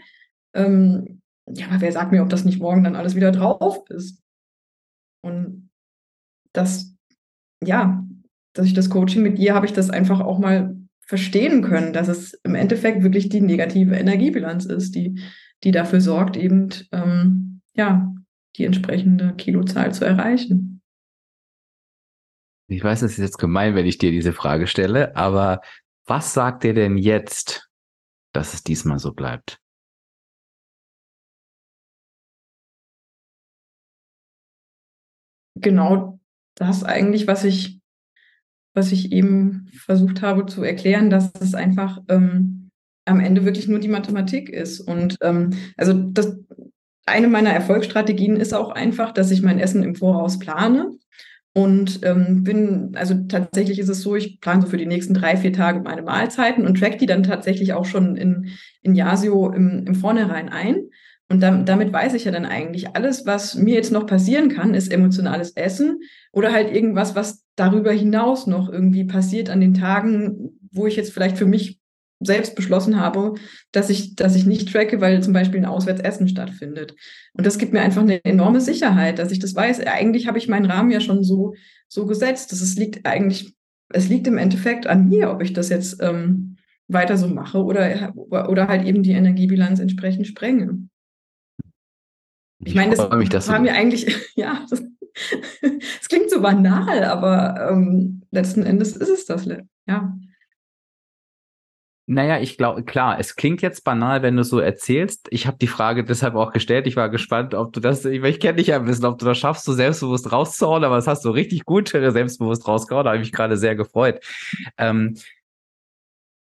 Ähm, ja, aber wer sagt mir, ob das nicht morgen dann alles wieder drauf ist? Und das, ja, dass ich das Coaching mit dir habe ich das einfach auch mal verstehen können, dass es im Endeffekt wirklich die negative Energiebilanz ist, die, die dafür sorgt, eben ähm, ja, die entsprechende Kilozahl zu erreichen. Ich weiß, es ist jetzt gemein, wenn ich dir diese Frage stelle, aber was sagt dir denn jetzt, dass es diesmal so bleibt? Genau das eigentlich, was ich was ich eben versucht habe zu erklären, dass es einfach ähm, am Ende wirklich nur die Mathematik ist. Und ähm, also das, eine meiner Erfolgsstrategien ist auch einfach, dass ich mein Essen im Voraus plane. Und ähm, bin, also tatsächlich ist es so, ich plane so für die nächsten drei, vier Tage meine Mahlzeiten und track die dann tatsächlich auch schon in, in Yasio im, im Vornherein ein. Und damit weiß ich ja dann eigentlich, alles, was mir jetzt noch passieren kann, ist emotionales Essen oder halt irgendwas, was darüber hinaus noch irgendwie passiert an den Tagen, wo ich jetzt vielleicht für mich selbst beschlossen habe, dass ich, dass ich nicht tracke, weil zum Beispiel ein Auswärtsessen stattfindet. Und das gibt mir einfach eine enorme Sicherheit, dass ich das weiß. Eigentlich habe ich meinen Rahmen ja schon so, so gesetzt, dass es liegt eigentlich, es liegt im Endeffekt an mir, ob ich das jetzt ähm, weiter so mache oder, oder halt eben die Energiebilanz entsprechend sprenge. Ich, meine, das mich, war mir eigentlich, *laughs* ja, das, das, klingt so banal, aber ähm, letzten Endes ist es das, ja. Naja, ich glaube, klar, es klingt jetzt banal, wenn du so erzählst. Ich habe die Frage deshalb auch gestellt. Ich war gespannt, ob du das, ich, ich kenne dich ja ein bisschen, ob du das schaffst, so selbstbewusst rauszuhauen, aber das hast du richtig gut *laughs* selbstbewusst rausgehauen. Da habe ich mich gerade sehr gefreut. Ähm,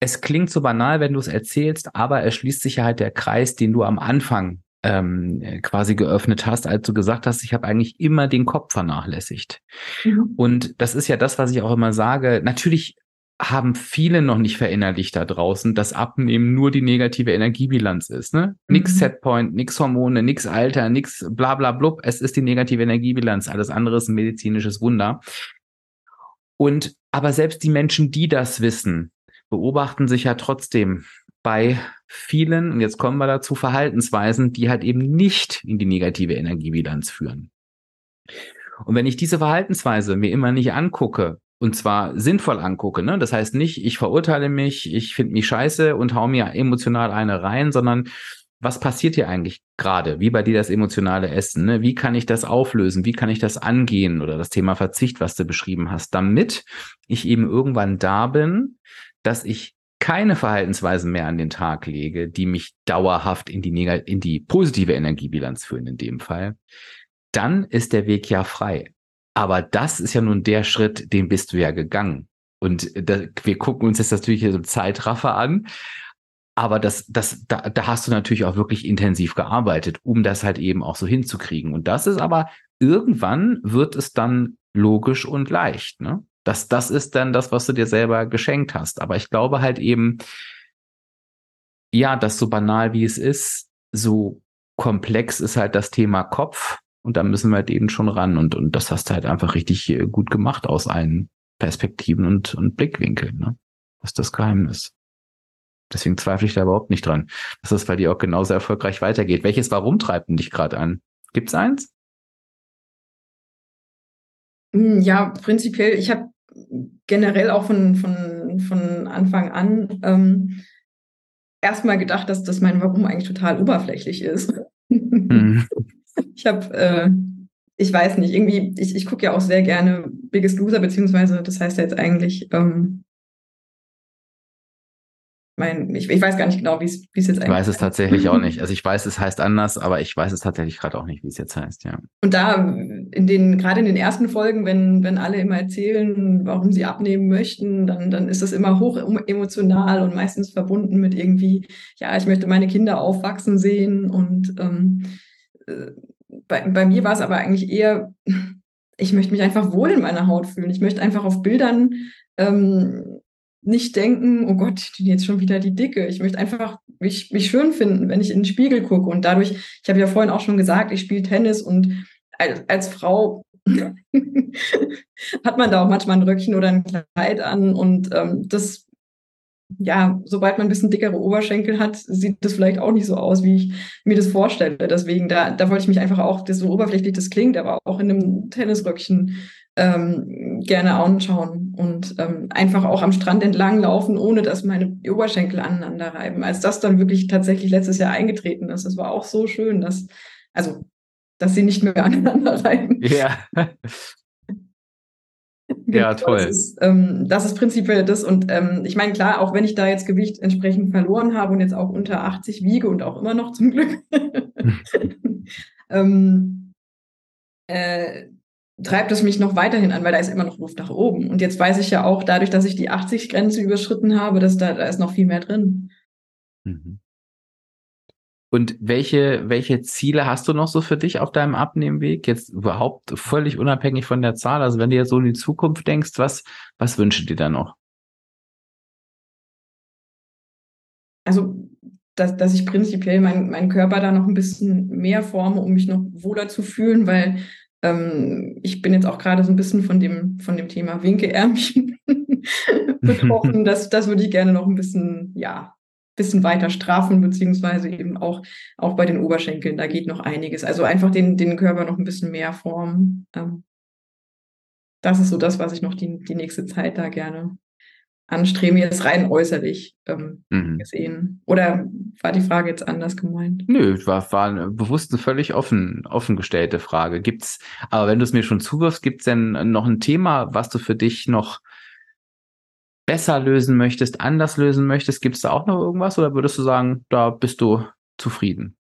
es klingt so banal, wenn du es erzählst, aber es schließt sich ja halt der Kreis, den du am Anfang ähm, quasi geöffnet hast, als du gesagt hast, ich habe eigentlich immer den Kopf vernachlässigt. Mhm. Und das ist ja das, was ich auch immer sage. Natürlich haben viele noch nicht verinnerlicht da draußen, dass Abnehmen nur die negative Energiebilanz ist. Ne? Mhm. Nix Setpoint, nix Hormone, nix Alter, nix bla bla blub. Es ist die negative Energiebilanz. Alles andere ist ein medizinisches Wunder. Und aber selbst die Menschen, die das wissen, beobachten sich ja trotzdem bei vielen, und jetzt kommen wir dazu, Verhaltensweisen, die halt eben nicht in die negative Energiebilanz führen. Und wenn ich diese Verhaltensweise mir immer nicht angucke, und zwar sinnvoll angucke, ne? das heißt nicht, ich verurteile mich, ich finde mich scheiße und hau mir emotional eine rein, sondern was passiert hier eigentlich gerade? Wie bei dir das emotionale Essen? Ne? Wie kann ich das auflösen? Wie kann ich das angehen? Oder das Thema Verzicht, was du beschrieben hast, damit ich eben irgendwann da bin, dass ich keine Verhaltensweisen mehr an den Tag lege, die mich dauerhaft in die, in die positive Energiebilanz führen in dem Fall, dann ist der Weg ja frei. Aber das ist ja nun der Schritt, den bist du ja gegangen. Und da, wir gucken uns jetzt natürlich so Zeitraffer an. Aber das, das, da, da hast du natürlich auch wirklich intensiv gearbeitet, um das halt eben auch so hinzukriegen. Und das ist aber irgendwann wird es dann logisch und leicht. Ne? Das, das ist dann das, was du dir selber geschenkt hast. Aber ich glaube halt eben, ja, das so banal wie es ist, so komplex ist halt das Thema Kopf. Und da müssen wir halt eben schon ran. Und, und das hast du halt einfach richtig äh, gut gemacht aus allen Perspektiven und, und Blickwinkeln. Ne? Das ist das Geheimnis. Deswegen zweifle ich da überhaupt nicht dran, dass das bei dir auch genauso erfolgreich weitergeht. Welches Warum treibt denn dich gerade an? Gibt's eins? Hm, ja, prinzipiell, ich habe generell auch von, von, von Anfang an ähm, erstmal gedacht, dass das mein Warum eigentlich total oberflächlich ist. Mhm. *laughs* Ich habe, äh, ich weiß nicht, irgendwie, ich, ich gucke ja auch sehr gerne Biggest Loser, beziehungsweise das heißt ja jetzt eigentlich ähm, mein, ich, ich weiß gar nicht genau, wie es jetzt eigentlich Ich weiß es tatsächlich auch nicht. *laughs* Also ich weiß, es heißt anders, aber ich weiß es tatsächlich gerade auch nicht, wie es jetzt heißt, ja. Und da in den, gerade in den ersten Folgen, wenn, wenn alle immer erzählen, warum sie abnehmen möchten, dann, dann ist das immer hoch emotional und meistens verbunden mit irgendwie, ja, ich möchte meine Kinder aufwachsen sehen. Und ähm, äh, bei, bei mir war es aber eigentlich eher, *laughs* ich möchte mich einfach wohl in meiner Haut fühlen. Ich möchte einfach auf Bildern ähm, nicht denken, oh Gott, jetzt schon wieder die Dicke. Ich möchte einfach mich, mich schön finden, wenn ich in den Spiegel gucke. Und dadurch, ich habe ja vorhin auch schon gesagt, ich spiele Tennis und als, als Frau *laughs* hat man da auch manchmal ein Röckchen oder ein Kleid an. Und ähm, das, ja, sobald man ein bisschen dickere Oberschenkel hat, sieht das vielleicht auch nicht so aus, wie ich mir das vorstelle. Deswegen, da, da wollte ich mich einfach auch, das so oberflächlich das klingt, aber auch in einem Tennisröckchen ähm, gerne anschauen und ähm, einfach auch am Strand entlang laufen, ohne dass meine Oberschenkel aneinander reiben. Als das dann wirklich tatsächlich letztes Jahr eingetreten ist, das war auch so schön, dass, also, dass sie nicht mehr *laughs* aneinander reiben. Ja. *laughs* ja, genau, toll. Das ist, ähm, das ist prinzipiell das. Und ähm, ich meine, klar, auch wenn ich da jetzt Gewicht entsprechend verloren habe und jetzt auch unter 80 wiege und auch immer noch zum Glück, *laughs* ähm, äh, treibt es mich noch weiterhin an, weil da ist immer noch Luft nach oben. Und jetzt weiß ich ja auch, dadurch, dass ich die 80-Grenze überschritten habe, dass da, da ist noch viel mehr drin. Mhm. Und welche, welche Ziele hast du noch so für dich auf deinem Abnehmweg? Jetzt überhaupt völlig unabhängig von der Zahl. Also wenn du jetzt so in die Zukunft denkst, was, was wünschst du dir da noch? Also, dass, dass ich prinzipiell meinen mein Körper da noch ein bisschen mehr forme, um mich noch wohler zu fühlen, weil ähm, ich bin jetzt auch gerade so ein bisschen von dem, von dem Thema Winkeärmchen *laughs* betroffen. *laughs* Das, das würde ich gerne noch ein bisschen, ja, bisschen weiter straffen, beziehungsweise eben auch, auch bei den Oberschenkeln. Da geht noch einiges. Also einfach den, den Körper noch ein bisschen mehr formen. Ähm, das ist so das, was ich noch die, die nächste Zeit da gerne anstreben, jetzt rein äußerlich ähm, mhm. gesehen? Oder war die Frage jetzt anders gemeint? Nö, war, war eine bewusst eine völlig offen, offen gestellte Frage. Gibt's, aber wenn du es mir schon zuwirfst, gibt's denn noch ein Thema, was du für dich noch besser lösen möchtest, anders lösen möchtest? Gibt's da auch noch irgendwas oder würdest du sagen, da bist du zufrieden?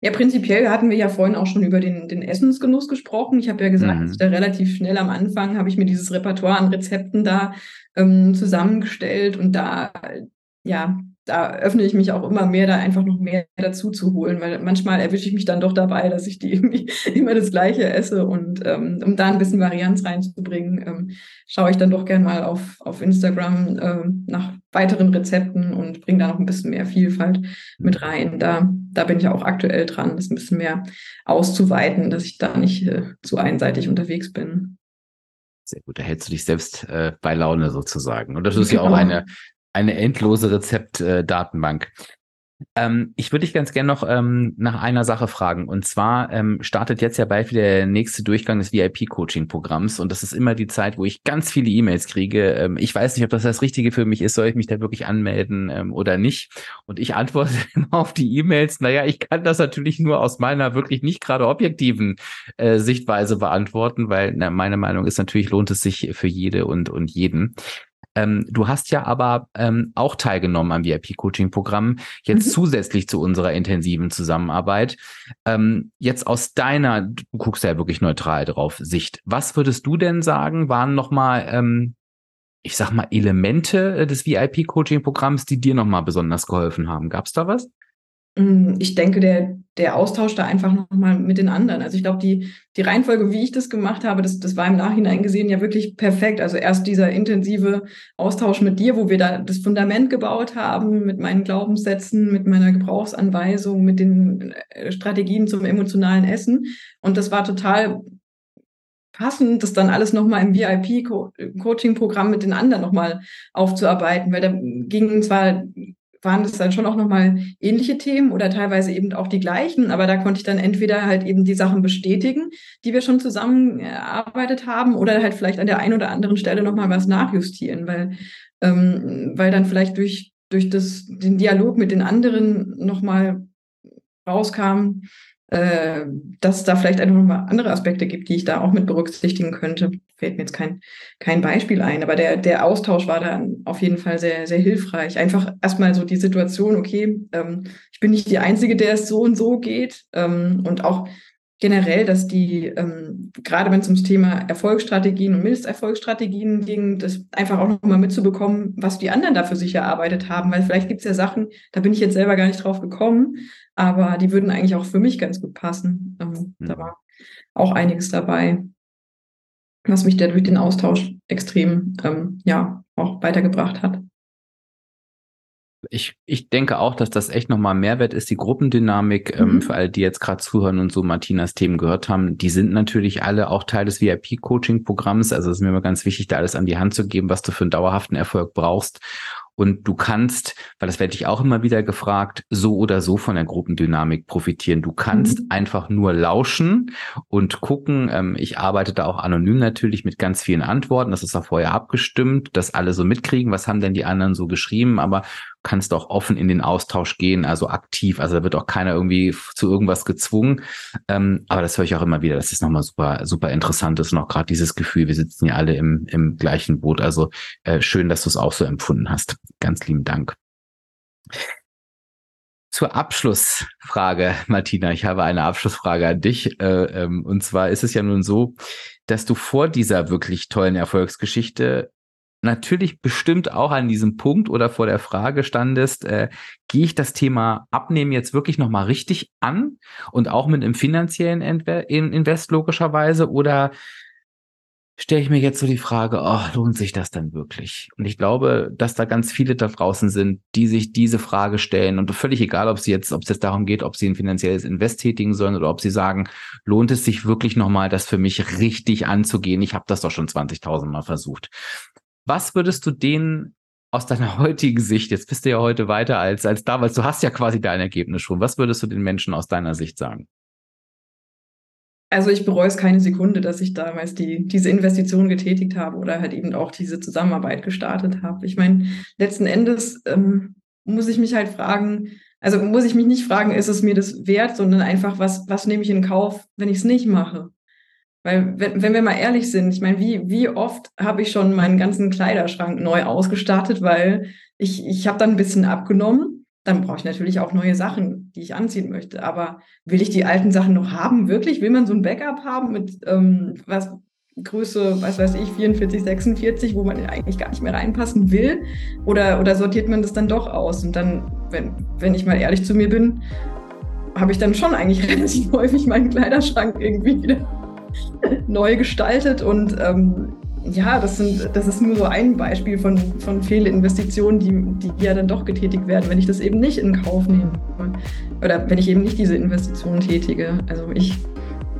Ja, prinzipiell hatten wir ja vorhin auch schon über den, den Essensgenuss gesprochen. Ich habe ja gesagt, mhm. da relativ schnell am Anfang habe ich mir dieses Repertoire an Rezepten da ähm, zusammengestellt und da, ja, da öffne ich mich auch immer mehr, da einfach noch mehr dazu zu holen, weil manchmal erwische ich mich dann doch dabei, dass ich die irgendwie *laughs* immer das Gleiche esse und ähm, um da ein bisschen Varianz reinzubringen, ähm, schaue ich dann doch gern mal auf, auf Instagram ähm, nach weiteren Rezepten und bringe da noch ein bisschen mehr Vielfalt mit rein. Da, da bin ich auch aktuell dran, das ein bisschen mehr auszuweiten, dass ich da nicht äh, zu einseitig unterwegs bin. Sehr gut, da hältst du dich selbst äh, bei Laune sozusagen. Und das ist genau. ja auch genau. eine, eine endlose Rezeptdatenbank. Äh, ähm, ich würde dich ganz gerne noch ähm, nach einer Sache fragen. Und zwar ähm, startet jetzt ja bald wieder der nächste Durchgang des VIP-Coaching-Programms. Und das ist immer die Zeit, wo ich ganz viele E-Mails kriege. Ähm, ich weiß nicht, ob das das Richtige für mich ist. Soll ich mich da wirklich anmelden ähm, oder nicht? Und ich antworte *laughs* immer auf die E-Mails. Naja, ich kann das natürlich nur aus meiner wirklich nicht gerade objektiven äh, Sichtweise beantworten, weil na, meine Meinung ist natürlich, lohnt es sich für jede und, und jeden. Ähm, du hast ja aber ähm, auch teilgenommen am VIP-Coaching-Programm, jetzt mhm. zusätzlich zu unserer intensiven Zusammenarbeit. Ähm, jetzt aus deiner, du guckst ja wirklich neutral drauf, Sicht. Was würdest du denn sagen, waren nochmal, ähm, ich sag mal, Elemente äh, des VIP-Coaching-Programms, die dir nochmal besonders geholfen haben? Gab es da was? Mm, ich denke, der, der Austausch da einfach nochmal mit den anderen. Also ich glaube, die, die Reihenfolge, wie ich das gemacht habe, das, das war im Nachhinein gesehen ja wirklich perfekt. Also erst dieser intensive Austausch mit dir, wo wir da das Fundament gebaut haben, mit meinen Glaubenssätzen, mit meiner Gebrauchsanweisung, mit den äh, Strategien zum emotionalen Essen. Und das war total passend, das dann alles nochmal im VIP-Coaching-Programm mit den anderen nochmal aufzuarbeiten, weil da ging zwar waren das dann schon auch nochmal ähnliche Themen oder teilweise eben auch die gleichen, aber da konnte ich dann entweder halt eben die Sachen bestätigen, die wir schon zusammen erarbeitet haben, oder halt vielleicht an der einen oder anderen Stelle nochmal was nachjustieren, weil, ähm, weil dann vielleicht durch, durch das, den Dialog mit den anderen nochmal rauskam, äh, dass es da vielleicht einfach nochmal andere Aspekte gibt, die ich da auch mit berücksichtigen könnte. Fällt mir jetzt kein, kein Beispiel ein, aber der, der Austausch war da auf jeden Fall sehr, sehr hilfreich. Einfach erstmal so die Situation, okay, ähm, ich bin nicht die Einzige, der es so und so geht ähm, und auch generell, dass die, ähm, gerade wenn es ums Thema Erfolgsstrategien und Misserfolgsstrategien ging, das einfach auch nochmal mitzubekommen, was die anderen da für sich erarbeitet haben, weil vielleicht gibt es ja Sachen, da bin ich jetzt selber gar nicht drauf gekommen, aber die würden eigentlich auch für mich ganz gut passen. Ähm, mhm. Da war auch einiges dabei, was mich da durch den Austausch extrem, ähm, ja, auch weitergebracht hat ich, ich denke auch, dass das echt nochmal Mehrwert ist, die Gruppendynamik, ähm, mhm. ähm, für alle, die jetzt gerade zuhören und so Martinas Themen gehört haben, die sind natürlich alle auch Teil des VIP-Coaching-Programms. Also es ist mir immer ganz wichtig, da alles an die Hand zu geben, was du für einen dauerhaften Erfolg brauchst. Und du kannst, weil das werde ich auch immer wieder gefragt, so oder so von der Gruppendynamik profitieren. Du kannst mhm. einfach nur lauschen und gucken. Ähm, ich arbeite da auch anonym natürlich mit ganz vielen Antworten. Das ist auch vorher abgestimmt, dass alle so mitkriegen, was haben denn die anderen so geschrieben. Aber kannst auch offen in den Austausch gehen, also aktiv. Also da wird auch keiner irgendwie zu irgendwas gezwungen. Ähm, aber das höre ich auch immer wieder. Das ist nochmal super, super interessant ist und auch gerade dieses Gefühl, wir sitzen ja alle im, im gleichen Boot. Also äh, schön, dass du es auch so empfunden hast. Ganz lieben Dank. Zur Abschlussfrage, Martina. Ich habe eine Abschlussfrage an dich. Äh, ähm, und zwar ist es ja nun so, dass du vor dieser wirklich tollen Erfolgsgeschichte natürlich bestimmt auch an diesem Punkt oder vor der Frage standest, äh, gehe ich das Thema Abnehmen jetzt wirklich nochmal richtig an und auch mit einem finanziellen Invest logischerweise oder stelle ich mir jetzt so die Frage, oh, lohnt sich das dann wirklich? Und ich glaube, dass da ganz viele da draußen sind, die sich diese Frage stellen und völlig egal, ob sie jetzt, ob es jetzt darum geht, ob sie ein finanzielles Invest tätigen sollen oder ob sie sagen, lohnt es sich wirklich nochmal, das für mich richtig anzugehen? Ich habe das doch schon 20.000 Mal versucht. Was würdest du denen aus deiner *laughs* heutigen Sicht, jetzt bist du ja heute weiter als, als damals, du hast ja quasi dein Ergebnis schon, was würdest du den Menschen aus deiner Sicht sagen? Also ich bereue es keine Sekunde, dass ich damals die, diese Investition getätigt habe oder halt eben auch diese Zusammenarbeit gestartet habe. Ich meine, letzten Endes ähm, muss ich mich halt fragen, also muss ich mich nicht fragen, ist es mir das wert, sondern einfach, was, was nehme ich in Kauf, wenn ich es nicht mache? Weil, wenn, wenn wir mal ehrlich sind, ich meine, wie, wie oft habe ich schon meinen ganzen Kleiderschrank neu ausgestattet, weil ich, ich habe dann ein bisschen abgenommen. Dann brauche ich natürlich auch neue Sachen, die ich anziehen möchte. Aber will ich die alten Sachen noch haben? Wirklich? Will man so ein Backup haben mit ähm, was Größe, was weiß ich, 44, 46, wo man eigentlich gar nicht mehr reinpassen will? Oder, oder sortiert man das dann doch aus? Und dann, wenn, wenn ich mal ehrlich zu mir bin, habe ich dann schon eigentlich *laughs* relativ häufig meinen Kleiderschrank irgendwie wieder *laughs* neu gestaltet und ähm, ja, das, sind, das ist nur so ein Beispiel von, von Fehlinvestitionen, die, die ja dann doch getätigt werden, wenn ich das eben nicht in Kauf nehme. Oder wenn ich eben nicht diese Investitionen tätige. Also ich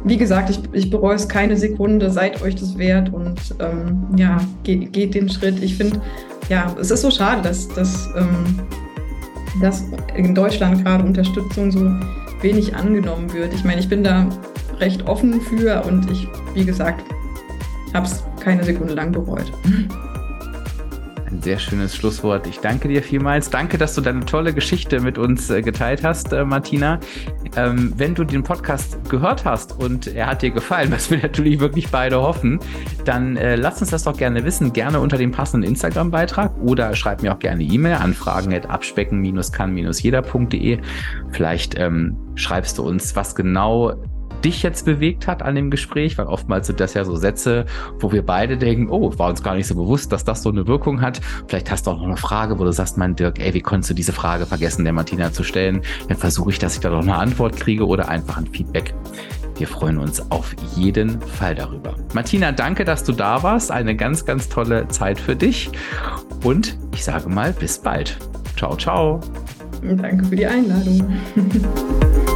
wie gesagt, ich, ich bereue es keine Sekunde, seid euch das wert und ähm, ja, geht, geht den Schritt. Ich finde, ja, es ist so schade, dass, dass, ähm, dass in Deutschland gerade Unterstützung so wenig angenommen wird. Ich meine, ich bin da recht offen für und ich, wie gesagt, habe es keine Sekunde lang bereut. Ein sehr schönes Schlusswort. Ich danke dir vielmals. Danke, dass du deine tolle Geschichte mit uns äh, geteilt hast, äh, Martina. Ähm, wenn du den Podcast gehört hast und er hat dir gefallen, *laughs* was wir natürlich wirklich beide hoffen, dann äh, lass uns das doch gerne wissen. Gerne unter dem passenden Instagram-Beitrag oder schreib mir auch gerne E-Mail an fragen.abspecken-kann-jeder.de. Vielleicht ähm, schreibst du uns, was genau dich jetzt bewegt hat an dem Gespräch, weil oftmals sind das ja so Sätze, wo wir beide denken, oh, war uns gar nicht so bewusst, dass das so eine Wirkung hat. Vielleicht hast du auch noch eine Frage, wo du sagst, mein Dirk, ey, wie konntest du diese Frage vergessen, der Martina zu stellen? Dann versuche ich, dass ich da noch eine Antwort kriege oder einfach ein Feedback. Wir freuen uns auf jeden Fall darüber. Martina, danke, dass du da warst. Eine ganz, ganz tolle Zeit für dich. Und ich sage mal, bis bald. Ciao, ciao. Danke für die Einladung. *laughs*